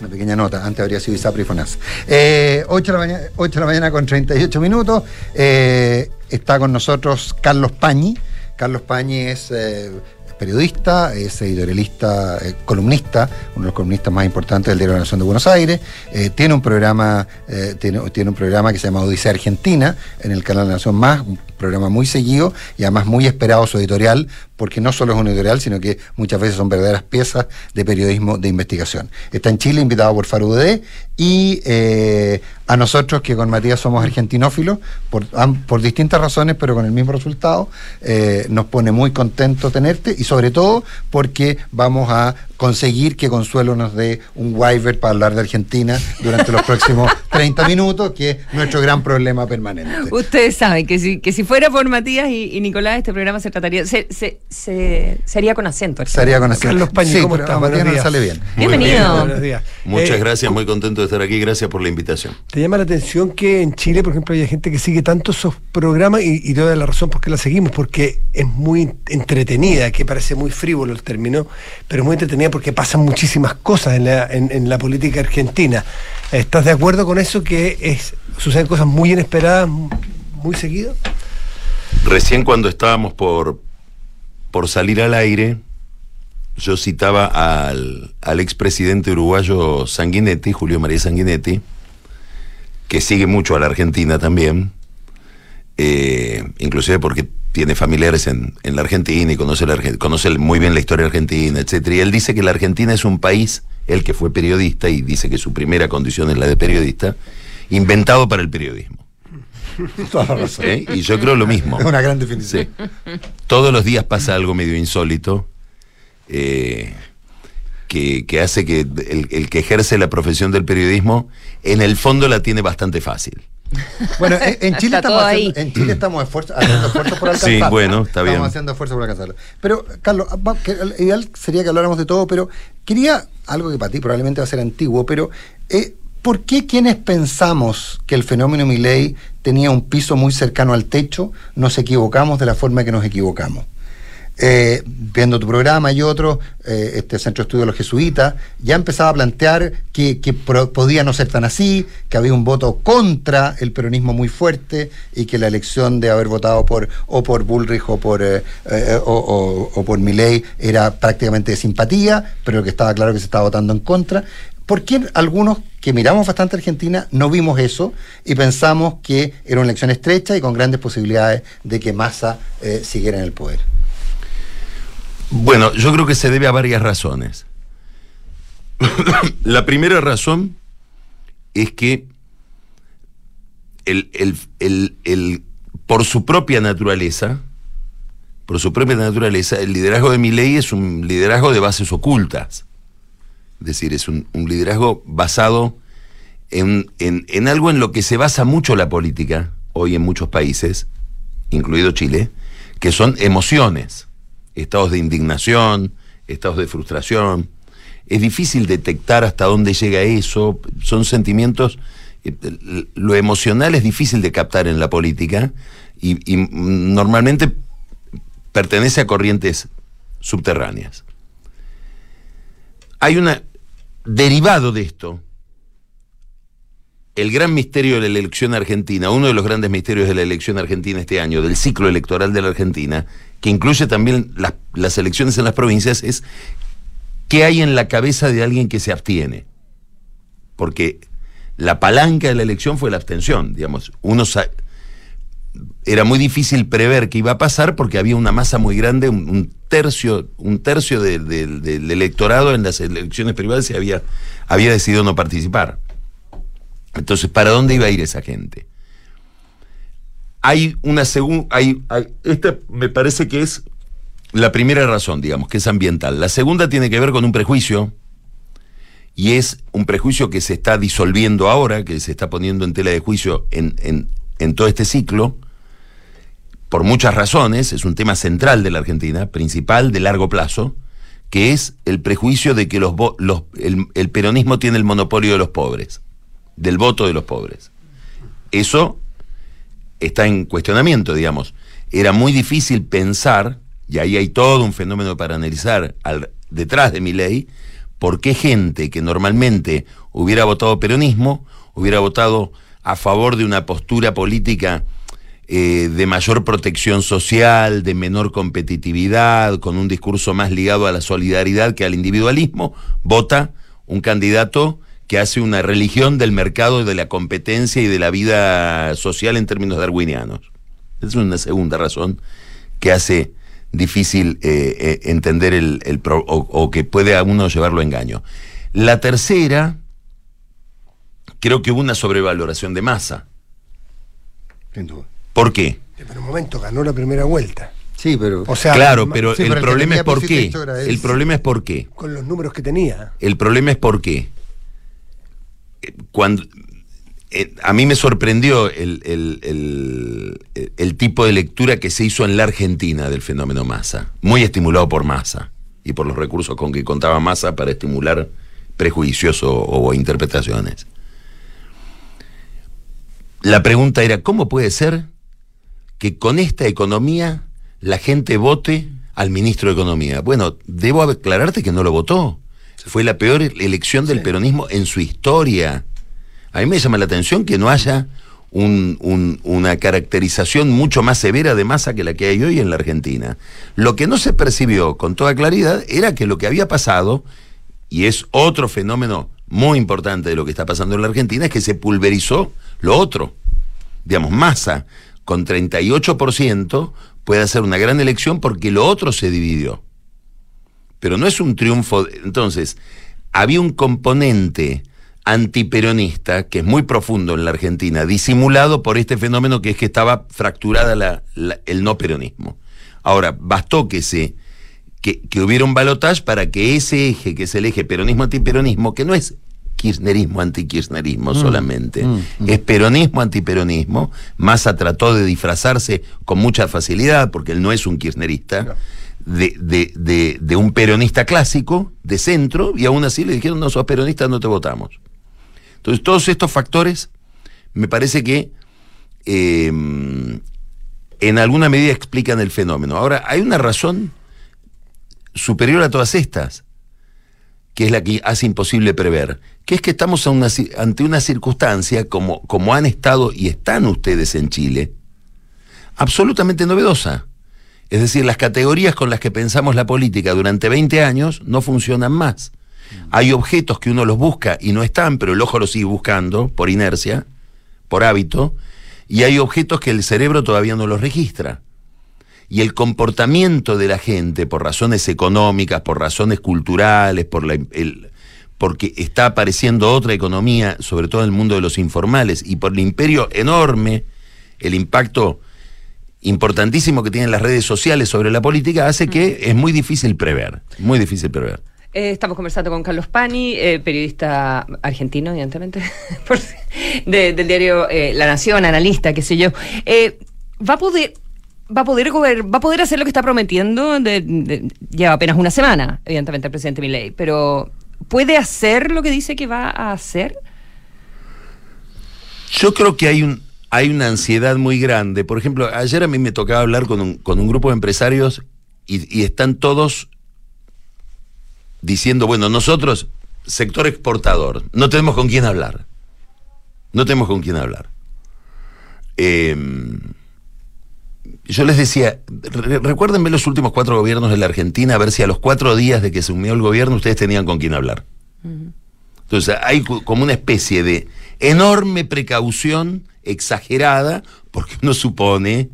Una pequeña nota, antes habría sido ISAPRE y FONASA. Eh, 8, de la mañana, 8 de la mañana con 38 minutos. Eh, está con nosotros Carlos Pañi. Carlos Pañi es eh, periodista, es editorialista, eh, columnista, uno de los columnistas más importantes del Diario de la Nación de Buenos Aires. Eh, tiene un programa, eh, tiene, tiene un programa que se llama Odisea Argentina en el canal de la Nación Más, un programa muy seguido y además muy esperado su editorial, porque no solo es un editorial, sino que muchas veces son verdaderas piezas de periodismo de investigación. Está en Chile, invitado por FARUD, y eh, a nosotros, que con Matías somos argentinófilos, por, por distintas razones, pero con el mismo resultado, eh, nos pone muy contento tenerte y sobre todo porque vamos a conseguir que Consuelo nos dé un waiver para hablar de Argentina durante los próximos 30 minutos, que es nuestro gran problema permanente. Ustedes saben que si, que si fuera por Matías y, y Nicolás, este programa se trataría. Se, se, se- sería con acento. Sería con acento. Carlos Pañi, Sí, ¿cómo a Matías sale bien. Bienvenido. Buenos días. Muchas Eh, gracias, muy contento de estar aquí. Gracias por la invitación. ¿Te llama la atención que en Chile, por ejemplo, hay gente que sigue tanto esos programas y, y toda la razón por qué la seguimos? Porque es muy entretenida, que parece muy frívolo el término, pero es muy entretenida porque pasan muchísimas cosas en la, en, en la política argentina. ¿Estás de acuerdo con eso que es suceden cosas muy inesperadas muy seguido? Recién cuando estábamos por, por salir al aire, yo citaba al, expresidente uruguayo Sanguinetti, Julio María Sanguinetti, que sigue mucho a la Argentina también, eh, inclusive porque tiene familiares en, en la Argentina y conoce, la, conoce muy bien la historia argentina, etcétera. Y él dice que la Argentina es un país, él que fue periodista y dice que su primera condición es la de periodista, inventado para el periodismo. Toda la razón. ¿Eh? Y yo creo lo mismo. Es una gran definición. Sí. Todos los días pasa algo medio insólito eh, que, que hace que el, el que ejerce la profesión del periodismo, en el fondo la tiene bastante fácil. Bueno, en, en Chile Está estamos haciendo, ahí. en Chile estamos esfuerzo- haciendo esfuerzos por Sí, alcanzarlo. bueno, está bien. Estamos haciendo esfuerzos por alcanzarlo. Pero, Carlos, ideal sería que habláramos de todo, pero quería algo que para ti probablemente va a ser antiguo, pero eh, ¿por qué quienes pensamos que el fenómeno Milley tenía un piso muy cercano al techo, nos equivocamos de la forma que nos equivocamos? eh, viendo tu programa y otros, eh, este Centro de Estudio de los Jesuitas, ya empezaba a plantear que, podía no ser tan así, que había un voto contra el peronismo muy fuerte y que la elección de haber votado por o por Bullrich o por eh, eh, o por Milley era prácticamente de simpatía, pero que estaba claro que se estaba votando en contra. ¿Por qué algunos que miramos bastante Argentina no vimos eso y pensamos que era una elección estrecha y con grandes posibilidades de que Massa eh, siguiera en el poder? Bueno, yo creo que se debe a varias razones. la primera razón es que el, el- el- por su propia naturaleza, por su propia naturaleza, el liderazgo de Milei es un liderazgo de bases ocultas. Es decir, es un, liderazgo basado en, en- en algo en lo que se basa mucho la política hoy en muchos países, incluido Chile, que son emociones, estados de indignación, estados de frustración. Es difícil detectar hasta dónde llega eso, son sentimientos, eh, lo emocional es difícil de captar en la política y, y, mm, normalmente pertenece a corrientes subterráneas. Hay una derivado de esto, el gran misterio de la elección argentina, uno de los grandes misterios de la elección argentina este año, del ciclo electoral de la Argentina, que incluye también las, las elecciones en las provincias, es qué hay en la cabeza de alguien que se abstiene. Porque la palanca de la elección fue la abstención, digamos. Uno era muy difícil prever qué iba a pasar porque había una masa muy grande, un, tercio, un tercio de- de- del electorado en las elecciones privadas había, había decidido no participar. Entonces, ¿para dónde iba a ir esa gente? Hay una segunda, hay, hay- esta me parece que es la primera razón, digamos, que es ambiental. La segunda tiene que ver con un prejuicio y es un prejuicio que se está disolviendo ahora, que se está poniendo en tela de juicio en, en- en todo este ciclo, por muchas razones, es un tema central de la Argentina, principal de largo plazo, que es el prejuicio de que los, los- el, peronismo tiene el monopolio de los pobres, del voto de los pobres. Eso está en cuestionamiento, digamos. Era muy difícil pensar, y ahí hay todo un fenómeno para analizar al- detrás de mi ley, por qué gente que normalmente hubiera votado peronismo, hubiera votado a favor de una postura política eh, de mayor protección social, de menor competitividad, con un discurso más ligado a la solidaridad que al individualismo, vota un candidato que hace una religión del mercado, de la competencia y de la vida social en términos darwinianos. Es una segunda razón que hace difícil eh, eh, entender el, o, o que puede a uno llevarlo a engaño. La tercera, creo que hubo una sobrevaloración de masa. Sin duda. ¿Por qué? Pero un momento, ganó la primera vuelta. Sí, pero. O sea, claro, pero sí, el problema es por qué. El problema es por qué. Con los números que tenía. El problema es por qué. Eh, Cuando, eh, a mí me sorprendió el, el- el- el tipo de lectura que se hizo en la Argentina del fenómeno masa, muy estimulado por masa y por los recursos con que contaba masa para estimular prejuicios o, o interpretaciones. La pregunta era, ¿cómo puede ser que con esta economía la gente vote al ministro de Economía? Bueno, debo aclararte que no lo votó. Fue la peor elección del peronismo en su historia. A mí me llama la atención que no haya un- un- una caracterización mucho más severa de masa que la que hay hoy en la Argentina. Lo que no se percibió con toda claridad era que lo que había pasado, y es otro fenómeno muy importante de lo que está pasando en la Argentina, es que se pulverizó lo otro. Digamos, masa con 38% puede hacer una gran elección porque lo otro se dividió. Pero no es un triunfo. Entonces, había un componente antiperonista que es muy profundo en la Argentina, disimulado por este fenómeno que es que estaba fracturada la- el no peronismo. Ahora, bastó que se que hubiera un balotaje para que ese eje, que es el eje peronismo-antiperonismo, que no es kirchnerismo-antikirchnerismo Mm, solamente, mm, mm. es peronismo-antiperonismo, Massa trató de disfrazarse con mucha facilidad, porque él no es un kirchnerista, de, de- de- de un peronista clásico, de centro, y aún así le dijeron, no sos peronista, no te votamos. Entonces, todos estos factores, me parece que eh, en alguna medida explican el fenómeno. Ahora, hay una razón superior a todas estas, que es la que hace imposible prever, que es que estamos ante una circunstancia, como, como han estado y están ustedes en Chile, absolutamente novedosa. Es decir, las categorías con las que pensamos la política durante 20 años no funcionan más. Hay objetos que uno los busca y no están, pero el ojo los sigue buscando por inercia, por hábito, y hay objetos que el cerebro todavía no los registra. Y el comportamiento de la gente, por razones económicas, por razones culturales, por la, el- porque está apareciendo otra economía, sobre todo en el mundo de los informales, y por el imperio enorme, el impacto importantísimo que tienen las redes sociales sobre la política, hace que es muy difícil prever, muy difícil prever. Eh, estamos conversando con Carlos Pani, eh, periodista argentino, evidentemente, de- del diario eh, La Nación, analista, qué sé yo. ¿Va a poder... Va a, poder va a poder hacer lo que está prometiendo. lleva apenas una semana, evidentemente, el presidente Milei. Pero, ¿puede hacer lo que dice que va a hacer? Yo creo que hay un hay una ansiedad muy grande. Por ejemplo, ayer a mí me tocaba hablar con un, con un grupo de empresarios y, y están todos diciendo, bueno, nosotros, sector exportador, no tenemos con quién hablar. No tenemos con quién hablar. Eh, yo les decía, re- recuérdenme los últimos cuatro gobiernos de la Argentina, a ver si a los cuatro días de que se unió el gobierno ustedes tenían con quién hablar. Entonces hay como una especie de enorme precaución exagerada, porque uno supone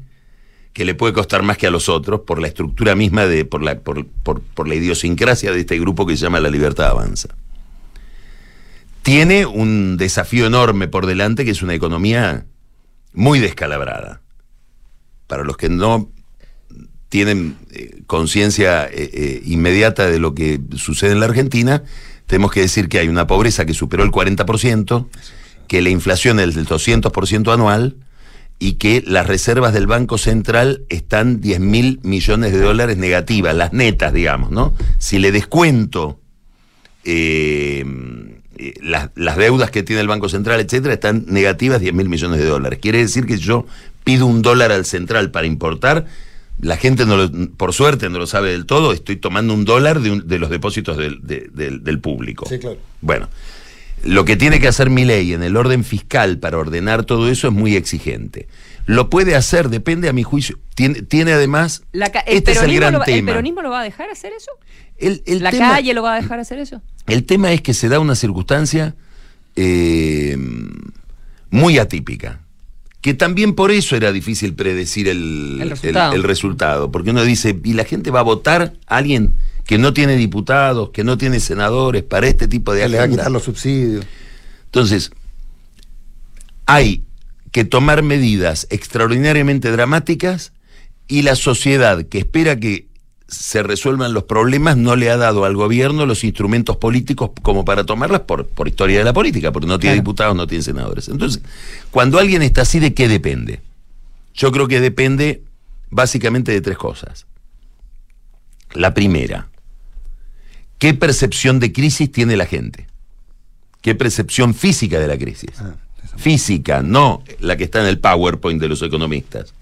que le puede costar más que a los otros por la estructura misma de, por la, por, por- por la idiosincrasia de este grupo que se llama La Libertad Avanza. Tiene un desafío enorme por delante, que es una economía muy descalabrada. Para los que no tienen eh, conciencia eh, eh, inmediata de lo que sucede en la Argentina, tenemos que decir que hay una pobreza que superó el 40%, que la inflación es del 200% anual y que las reservas del Banco Central están 10 mil millones de dólares negativas, las netas, digamos, ¿no? Si le descuento las, las deudas que tiene el Banco Central, etcétera, están negativas 10 mil millones de dólares. Quiere decir que yo pido un dólar al central para importar, la gente, no lo- por suerte, no lo sabe del todo, estoy tomando un dólar de, un- de los depósitos del, de- del- del público. Sí, claro. Bueno, lo que tiene que hacer mi ley en el orden fiscal para ordenar todo eso es muy exigente. Lo puede hacer, depende a mi juicio. Tiene, tiene además, La el, este es el gran va, ¿El tema. peronismo lo va a dejar hacer eso? El, el ¿La tema- calle lo va a dejar hacer eso? El tema es que se da una circunstancia eh, muy atípica, que también por eso era difícil predecir el, El resultado. el resultado, porque uno dice, ¿y la gente va a votar a alguien que no tiene diputados, que no tiene senadores para este tipo de Que le va a quitar los subsidios. Entonces, hay que tomar medidas extraordinariamente dramáticas y la sociedad que espera que se resuelvan los problemas no le ha dado al gobierno los instrumentos políticos como para tomarlas por, por historia de la política, porque no tiene Claro. diputados, no tiene senadores. Entonces, cuando alguien está así, ¿de qué depende? Yo creo que depende básicamente de tres cosas. La primera, ¿qué percepción de crisis tiene la gente? ¿Qué percepción física de la crisis? Física, no la que está en el PowerPoint de los economistas.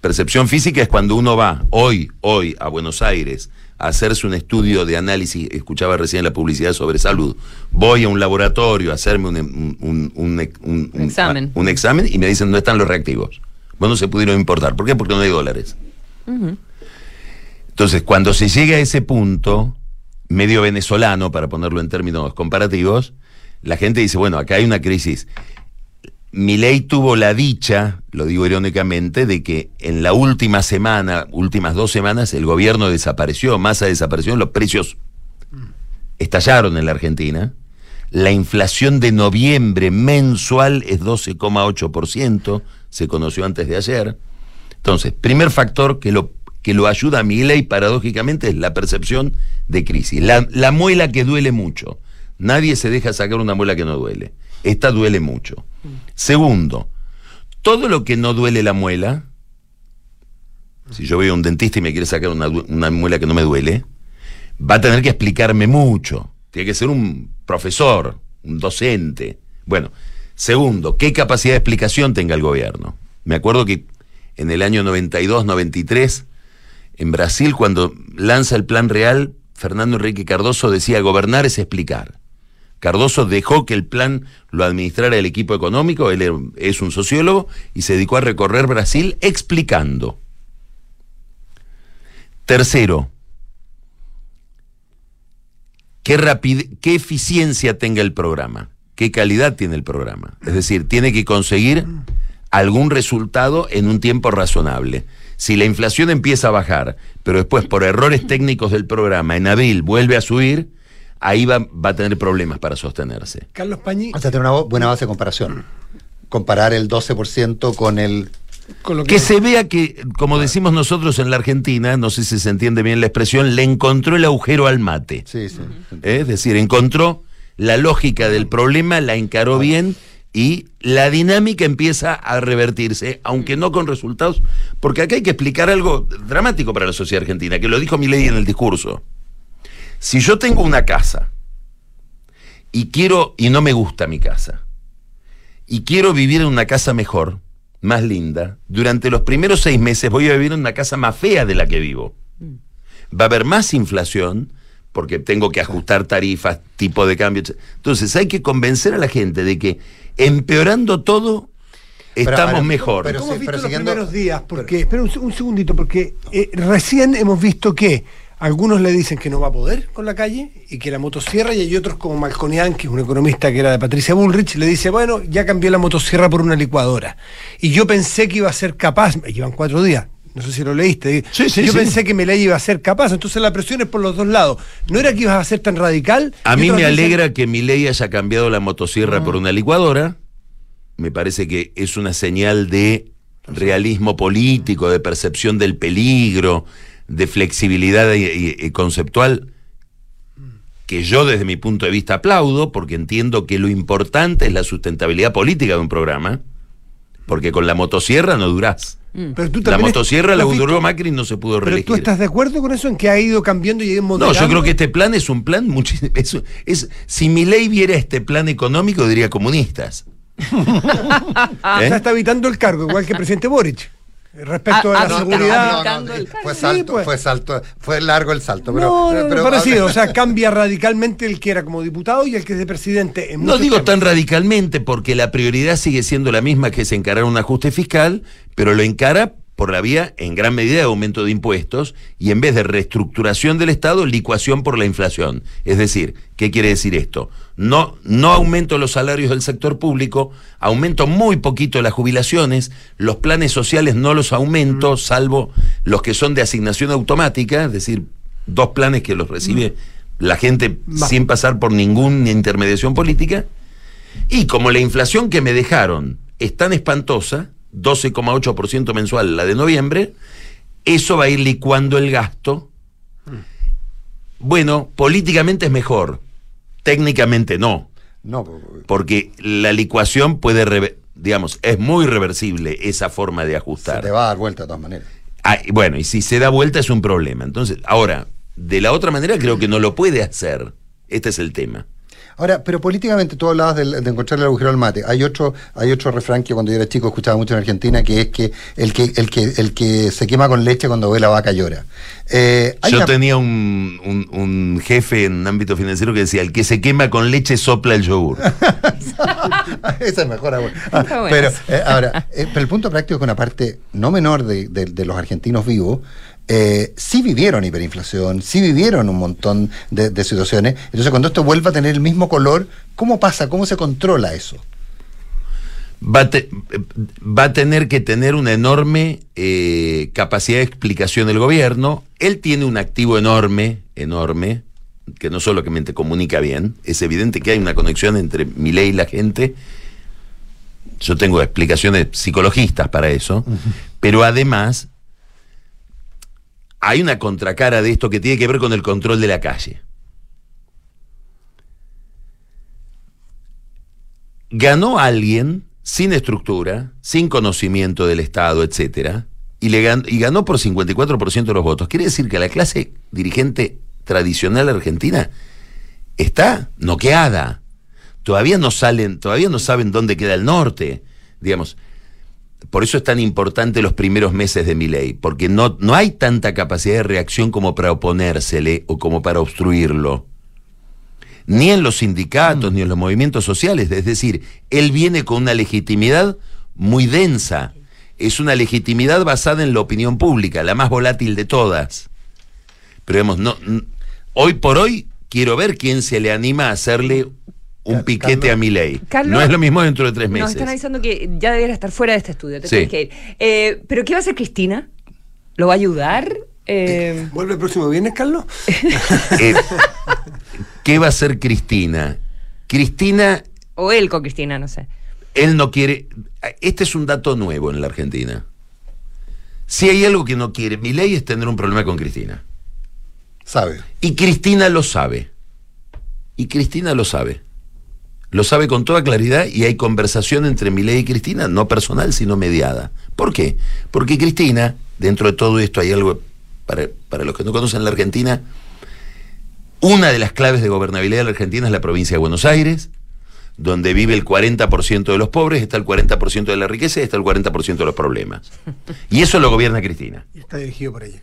Percepción física es cuando uno va hoy, hoy a Buenos Aires a hacerse un estudio de análisis, escuchaba recién la publicidad sobre salud, voy a un laboratorio a hacerme un, un- un- un- un- un- examen. un examen y me dicen no están los reactivos. Bueno, se pudieron importar. ¿Por qué? Porque no hay dólares. Entonces, cuando se llega a ese punto, medio venezolano, para ponerlo en términos comparativos, la gente dice, bueno, acá hay una crisis. Milei tuvo la dicha, lo digo irónicamente, de que en la última semana, últimas dos semanas, el gobierno desapareció, Massa desapareció, los precios estallaron en la Argentina. La inflación de noviembre mensual es 12,8%, se conoció antes de ayer. Entonces, primer factor que lo, que lo ayuda a Milei paradójicamente es la percepción de crisis. La, la muela que duele mucho. Nadie se deja sacar una muela que no duele. Esta duele mucho. Segundo, todo lo que no duele la muela, si yo voy a un dentista y me quiere sacar una, muela que no me duele, va a tener que explicarme mucho. Tiene que ser un profesor, un docente. Bueno, segundo, ¿qué capacidad de explicación tenga el gobierno? Me acuerdo que en el año 92, 93, en Brasil, cuando lanza el plan real, Fernando Enrique Cardoso decía, gobernar es explicar. Cardoso dejó que el plan lo administrara el equipo económico, él es un sociólogo, y se dedicó a recorrer Brasil explicando. Tercero, qué, rapid- qué eficiencia tenga el programa, qué calidad tiene el programa. Es decir, tiene que conseguir algún resultado en un tiempo razonable. Si la inflación empieza a bajar, pero después por errores técnicos del programa en abril vuelve a subir, ahí va, va a tener problemas para sostenerse. Carlos Pañi. O sea, tener una buena base de comparación. Comparar el 12% con el. Que se vea que, como decimos nosotros en la Argentina, no sé si se entiende bien la expresión, le encontró el agujero al mate. Sí, sí. ¿Eh? Es decir, encontró la lógica del problema, la encaró bien y la dinámica empieza a revertirse, aunque no con resultados, porque acá hay que explicar algo dramático para la sociedad argentina, que lo dijo Milei en el discurso. Si yo tengo una casa y quiero y no me gusta mi casa y quiero vivir en una casa mejor, más linda, durante los primeros seis meses voy a vivir en una casa más fea de la que vivo. Va a haber más inflación porque tengo que ajustar tarifas, tipo de cambio. Entonces hay que convencer a la gente de que empeorando todo estamos mejor. pero ¿Cómo has sí, visto pero los siguiendo- primeros días? Porque, espera un, un segundito, porque eh, recién hemos visto que algunos le dicen que no va a poder con la calle y que la motosierra, y hay otros como Malconian, que es un economista que era de Patricia Bullrich, le dice, bueno, ya cambió la motosierra por una licuadora. Y yo pensé que iba a ser capaz, me llevan cuatro días, no sé si lo leíste, sí, yo sí. pensé que Meley iba a ser capaz, entonces la presión es por los dos lados. No era que ibas a ser tan radical. A mí me dicen- alegra que mi ley haya cambiado la motosierra por una licuadora. Me parece que es una señal de realismo político, de percepción del peligro, de flexibilidad y- y- y conceptual que yo desde mi punto de vista aplaudo, porque entiendo que lo importante es la sustentabilidad política de un programa, porque con la motosierra no durás. Mm. Pero tú La motosierra la duró Macri y no se pudo Pero tú reelegir. estás de acuerdo con eso en que ha ido cambiando y ha ido No, moderando. yo creo que este plan es un plan muchísimo. Es, es- si mi ley viera este plan económico, diría comunistas. ¿Eh? Está evitando el cargo, igual que el presidente Boric. Respecto Ah, a la no, seguridad. no, no, no, fue salto, fue salto, fue largo el salto. Pero, pero- parecido. O sea, cambia radicalmente el que era como diputado y el que es de presidente. En No digo temas. tan radicalmente porque la prioridad sigue siendo la misma que es encarar un ajuste fiscal, pero lo encara por la vía en gran medida de aumento de impuestos y en vez de reestructuración del Estado, licuación por la inflación. Es decir, ¿qué quiere decir esto? No, no aumento los salarios del sector público, aumento muy poquito las jubilaciones, los planes sociales no los aumento, salvo los que son de asignación automática, es decir, dos planes que los recibe la gente sin pasar por ninguna intermediación política. Y como la inflación que me dejaron es tan espantosa, 12,8% mensual la de noviembre, eso va a ir licuando el gasto. Bueno, políticamente es mejor, técnicamente no. No, Porque la licuación puede, digamos, es muy reversible esa forma de ajustar. te va a dar vuelta de todas maneras. Ah, bueno, y si se da vuelta es un problema. Entonces, ahora, de la otra manera creo que no lo puede hacer. Este es el tema. Ahora, pero políticamente tú hablabas del- de, encontrar el agujero al mate. Hay otro, hay otro refrán que cuando yo era chico escuchaba mucho en Argentina, que es que el que, el que, el que se quema con leche cuando ve la vaca llora. Eh, Yo una- tenía un, un- un jefe en ámbito financiero que decía, el que se quema con leche sopla el yogur. Esa es mejor aún. Ah, buena pero eh, ahora, eh, pero el punto práctico es que una parte no menor de, de- de los argentinos vivos eh, sí vivieron hiperinflación, sí vivieron un montón de, de situaciones. Entonces, cuando esto vuelva a tener el mismo color, ¿cómo pasa? ¿Cómo se controla eso? Va a, te- va a tener que tener una enorme eh, capacidad de explicación el gobierno. Él tiene un activo enorme, enorme, que no solamente comunica bien, es evidente que hay una conexión entre mi ley y la gente. Yo tengo explicaciones psicologistas para eso, pero además hay una contracara de esto que tiene que ver con el control de la calle. Ganó alguien sin estructura, sin conocimiento del Estado, etcétera, y, le gan- y ganó por 54% de los votos. Quiere decir que la clase dirigente tradicional argentina está noqueada. Todavía no salen, todavía no saben dónde queda el norte. Digamos, por eso es tan importante los primeros meses de mi ley, porque no, no hay tanta capacidad de reacción como para oponérsele o como para obstruirlo. Ni en los sindicatos, ni en los movimientos sociales. Es decir, él viene con una legitimidad muy densa. Es una legitimidad basada en la opinión pública, la más volátil de todas. Pero digamos, no, hoy por hoy quiero ver quién se le anima a hacerle un piquete a mi ley. Carlos, no es lo mismo dentro de tres Nos meses. están avisando que ya debería estar fuera de este estudio. Te Sí. tienes que ir. Eh, ¿Pero qué va a hacer Cristina? ¿Lo va a ayudar? Eh, ¿Vuelve el próximo viernes, Carlos? Eh, ¿Qué va a hacer Cristina? Cristina, o él con Cristina, no sé. él no quiere. Este es un dato nuevo en la Argentina. Si hay algo que no quiere, mi ley es tener un problema con Cristina. Sabe. Y Cristina lo sabe. Y Cristina lo sabe. Lo sabe con toda claridad y hay conversación entre Milei y Cristina, no personal, sino mediada. ¿Por qué? Porque Cristina, dentro de todo esto hay algo, para, para los que no conocen la Argentina, una de las claves de gobernabilidad de la Argentina es la provincia de Buenos Aires, donde vive el 40% de los pobres, está el 40% de la riqueza y está el 40% de los problemas. Y eso lo gobierna Cristina. Y está dirigido por ella.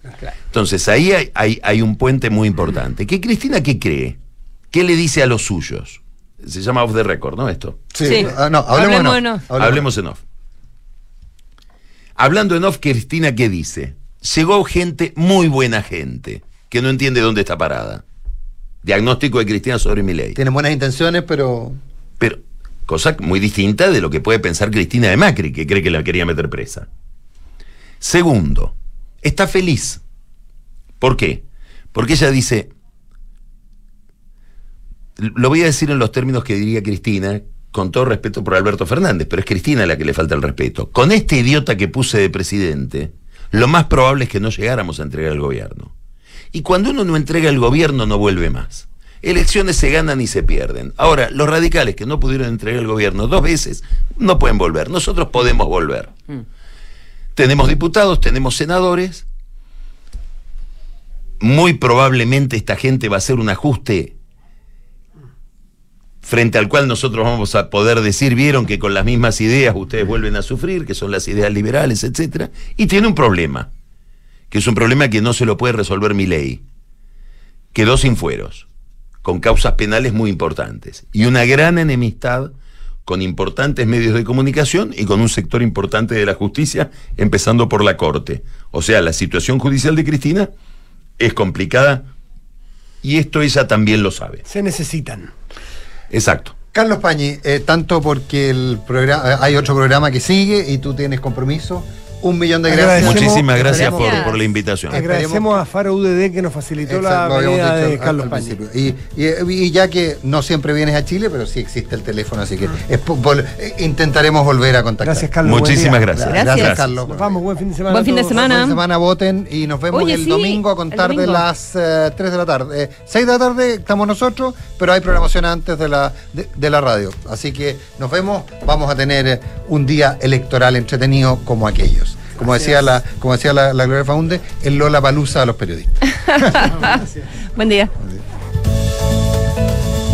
Entonces ahí hay, hay- hay un puente muy importante. ¿Qué Cristina qué cree? ¿Qué le dice a los suyos? Se llama off the record, ¿no? Esto. Sí. Sí. Ah, no, hablemos en Hablemos off. en off. Hablemos. Hablemos en off. Hablando en off, Cristina, ¿qué dice? Llegó gente, muy buena gente, que no entiende dónde está parada. Diagnóstico de Cristina sobre mi ley. Tienen buenas intenciones, pero. Pero, cosa muy distinta de lo que puede pensar Cristina de Macri, que cree que la quería meter presa. Segundo, está feliz. ¿Por qué? Porque ella dice, lo voy a decir en los términos que diría Cristina, con todo respeto por Alberto Fernández, pero es Cristina la que le falta el respeto. Con este idiota que puse de presidente, lo más probable es que no llegáramos a entregar el gobierno. Y cuando uno no entrega el gobierno, no vuelve más. Elecciones se ganan y se pierden. Ahora, los radicales que no pudieron entregar el gobierno dos veces no pueden volver. Nosotros podemos volver. Mm. Tenemos diputados, tenemos senadores. Muy probablemente esta gente va a hacer un ajuste frente al cual nosotros vamos a poder decir, vieron que con las mismas ideas ustedes vuelven a sufrir, que son las ideas liberales, etcétera, y tiene un problema, que es un problema que no se lo puede resolver mi ley. Quedó sin fueros, con causas penales muy importantes, y una gran enemistad con importantes medios de comunicación y con un sector importante de la justicia, empezando por la Corte. O sea, la situación judicial de Cristina es complicada y esto ella también lo sabe. Se necesitan. Exacto. Carlos Pañi, eh, tanto porque el programa, eh, hay otro programa que sigue y tú tienes compromiso. Un millón de gracias. Muchísimas gracias por, Gracias. por la invitación. Agradecemos a Faro UDD que nos facilitó la Exacto, lo habíamos venida dicho de al- Carlos Pañi. principio. Y, y- y ya que no siempre vienes a Chile, pero sí existe el teléfono, así que es po- vol- eh, intentaremos volver a contactar. Gracias, Carlos. buen Muchísimas gracias. Gracias, Gracias. Carlos. Nos vamos, buen fin de semana. Buen fin de semana. Buena semana, voten y nos vemos Oye, el sí, domingo a contar de las eh, 3 de la tarde. Eh, 6 de la tarde estamos nosotros, pero hay programación antes de la, de, de la radio. Así que nos vemos, vamos a tener eh, un día electoral entretenido como aquellos. Como decía, la, como decía la, la Gloria Faunde, el Lola Palusa a los periodistas. Buen día.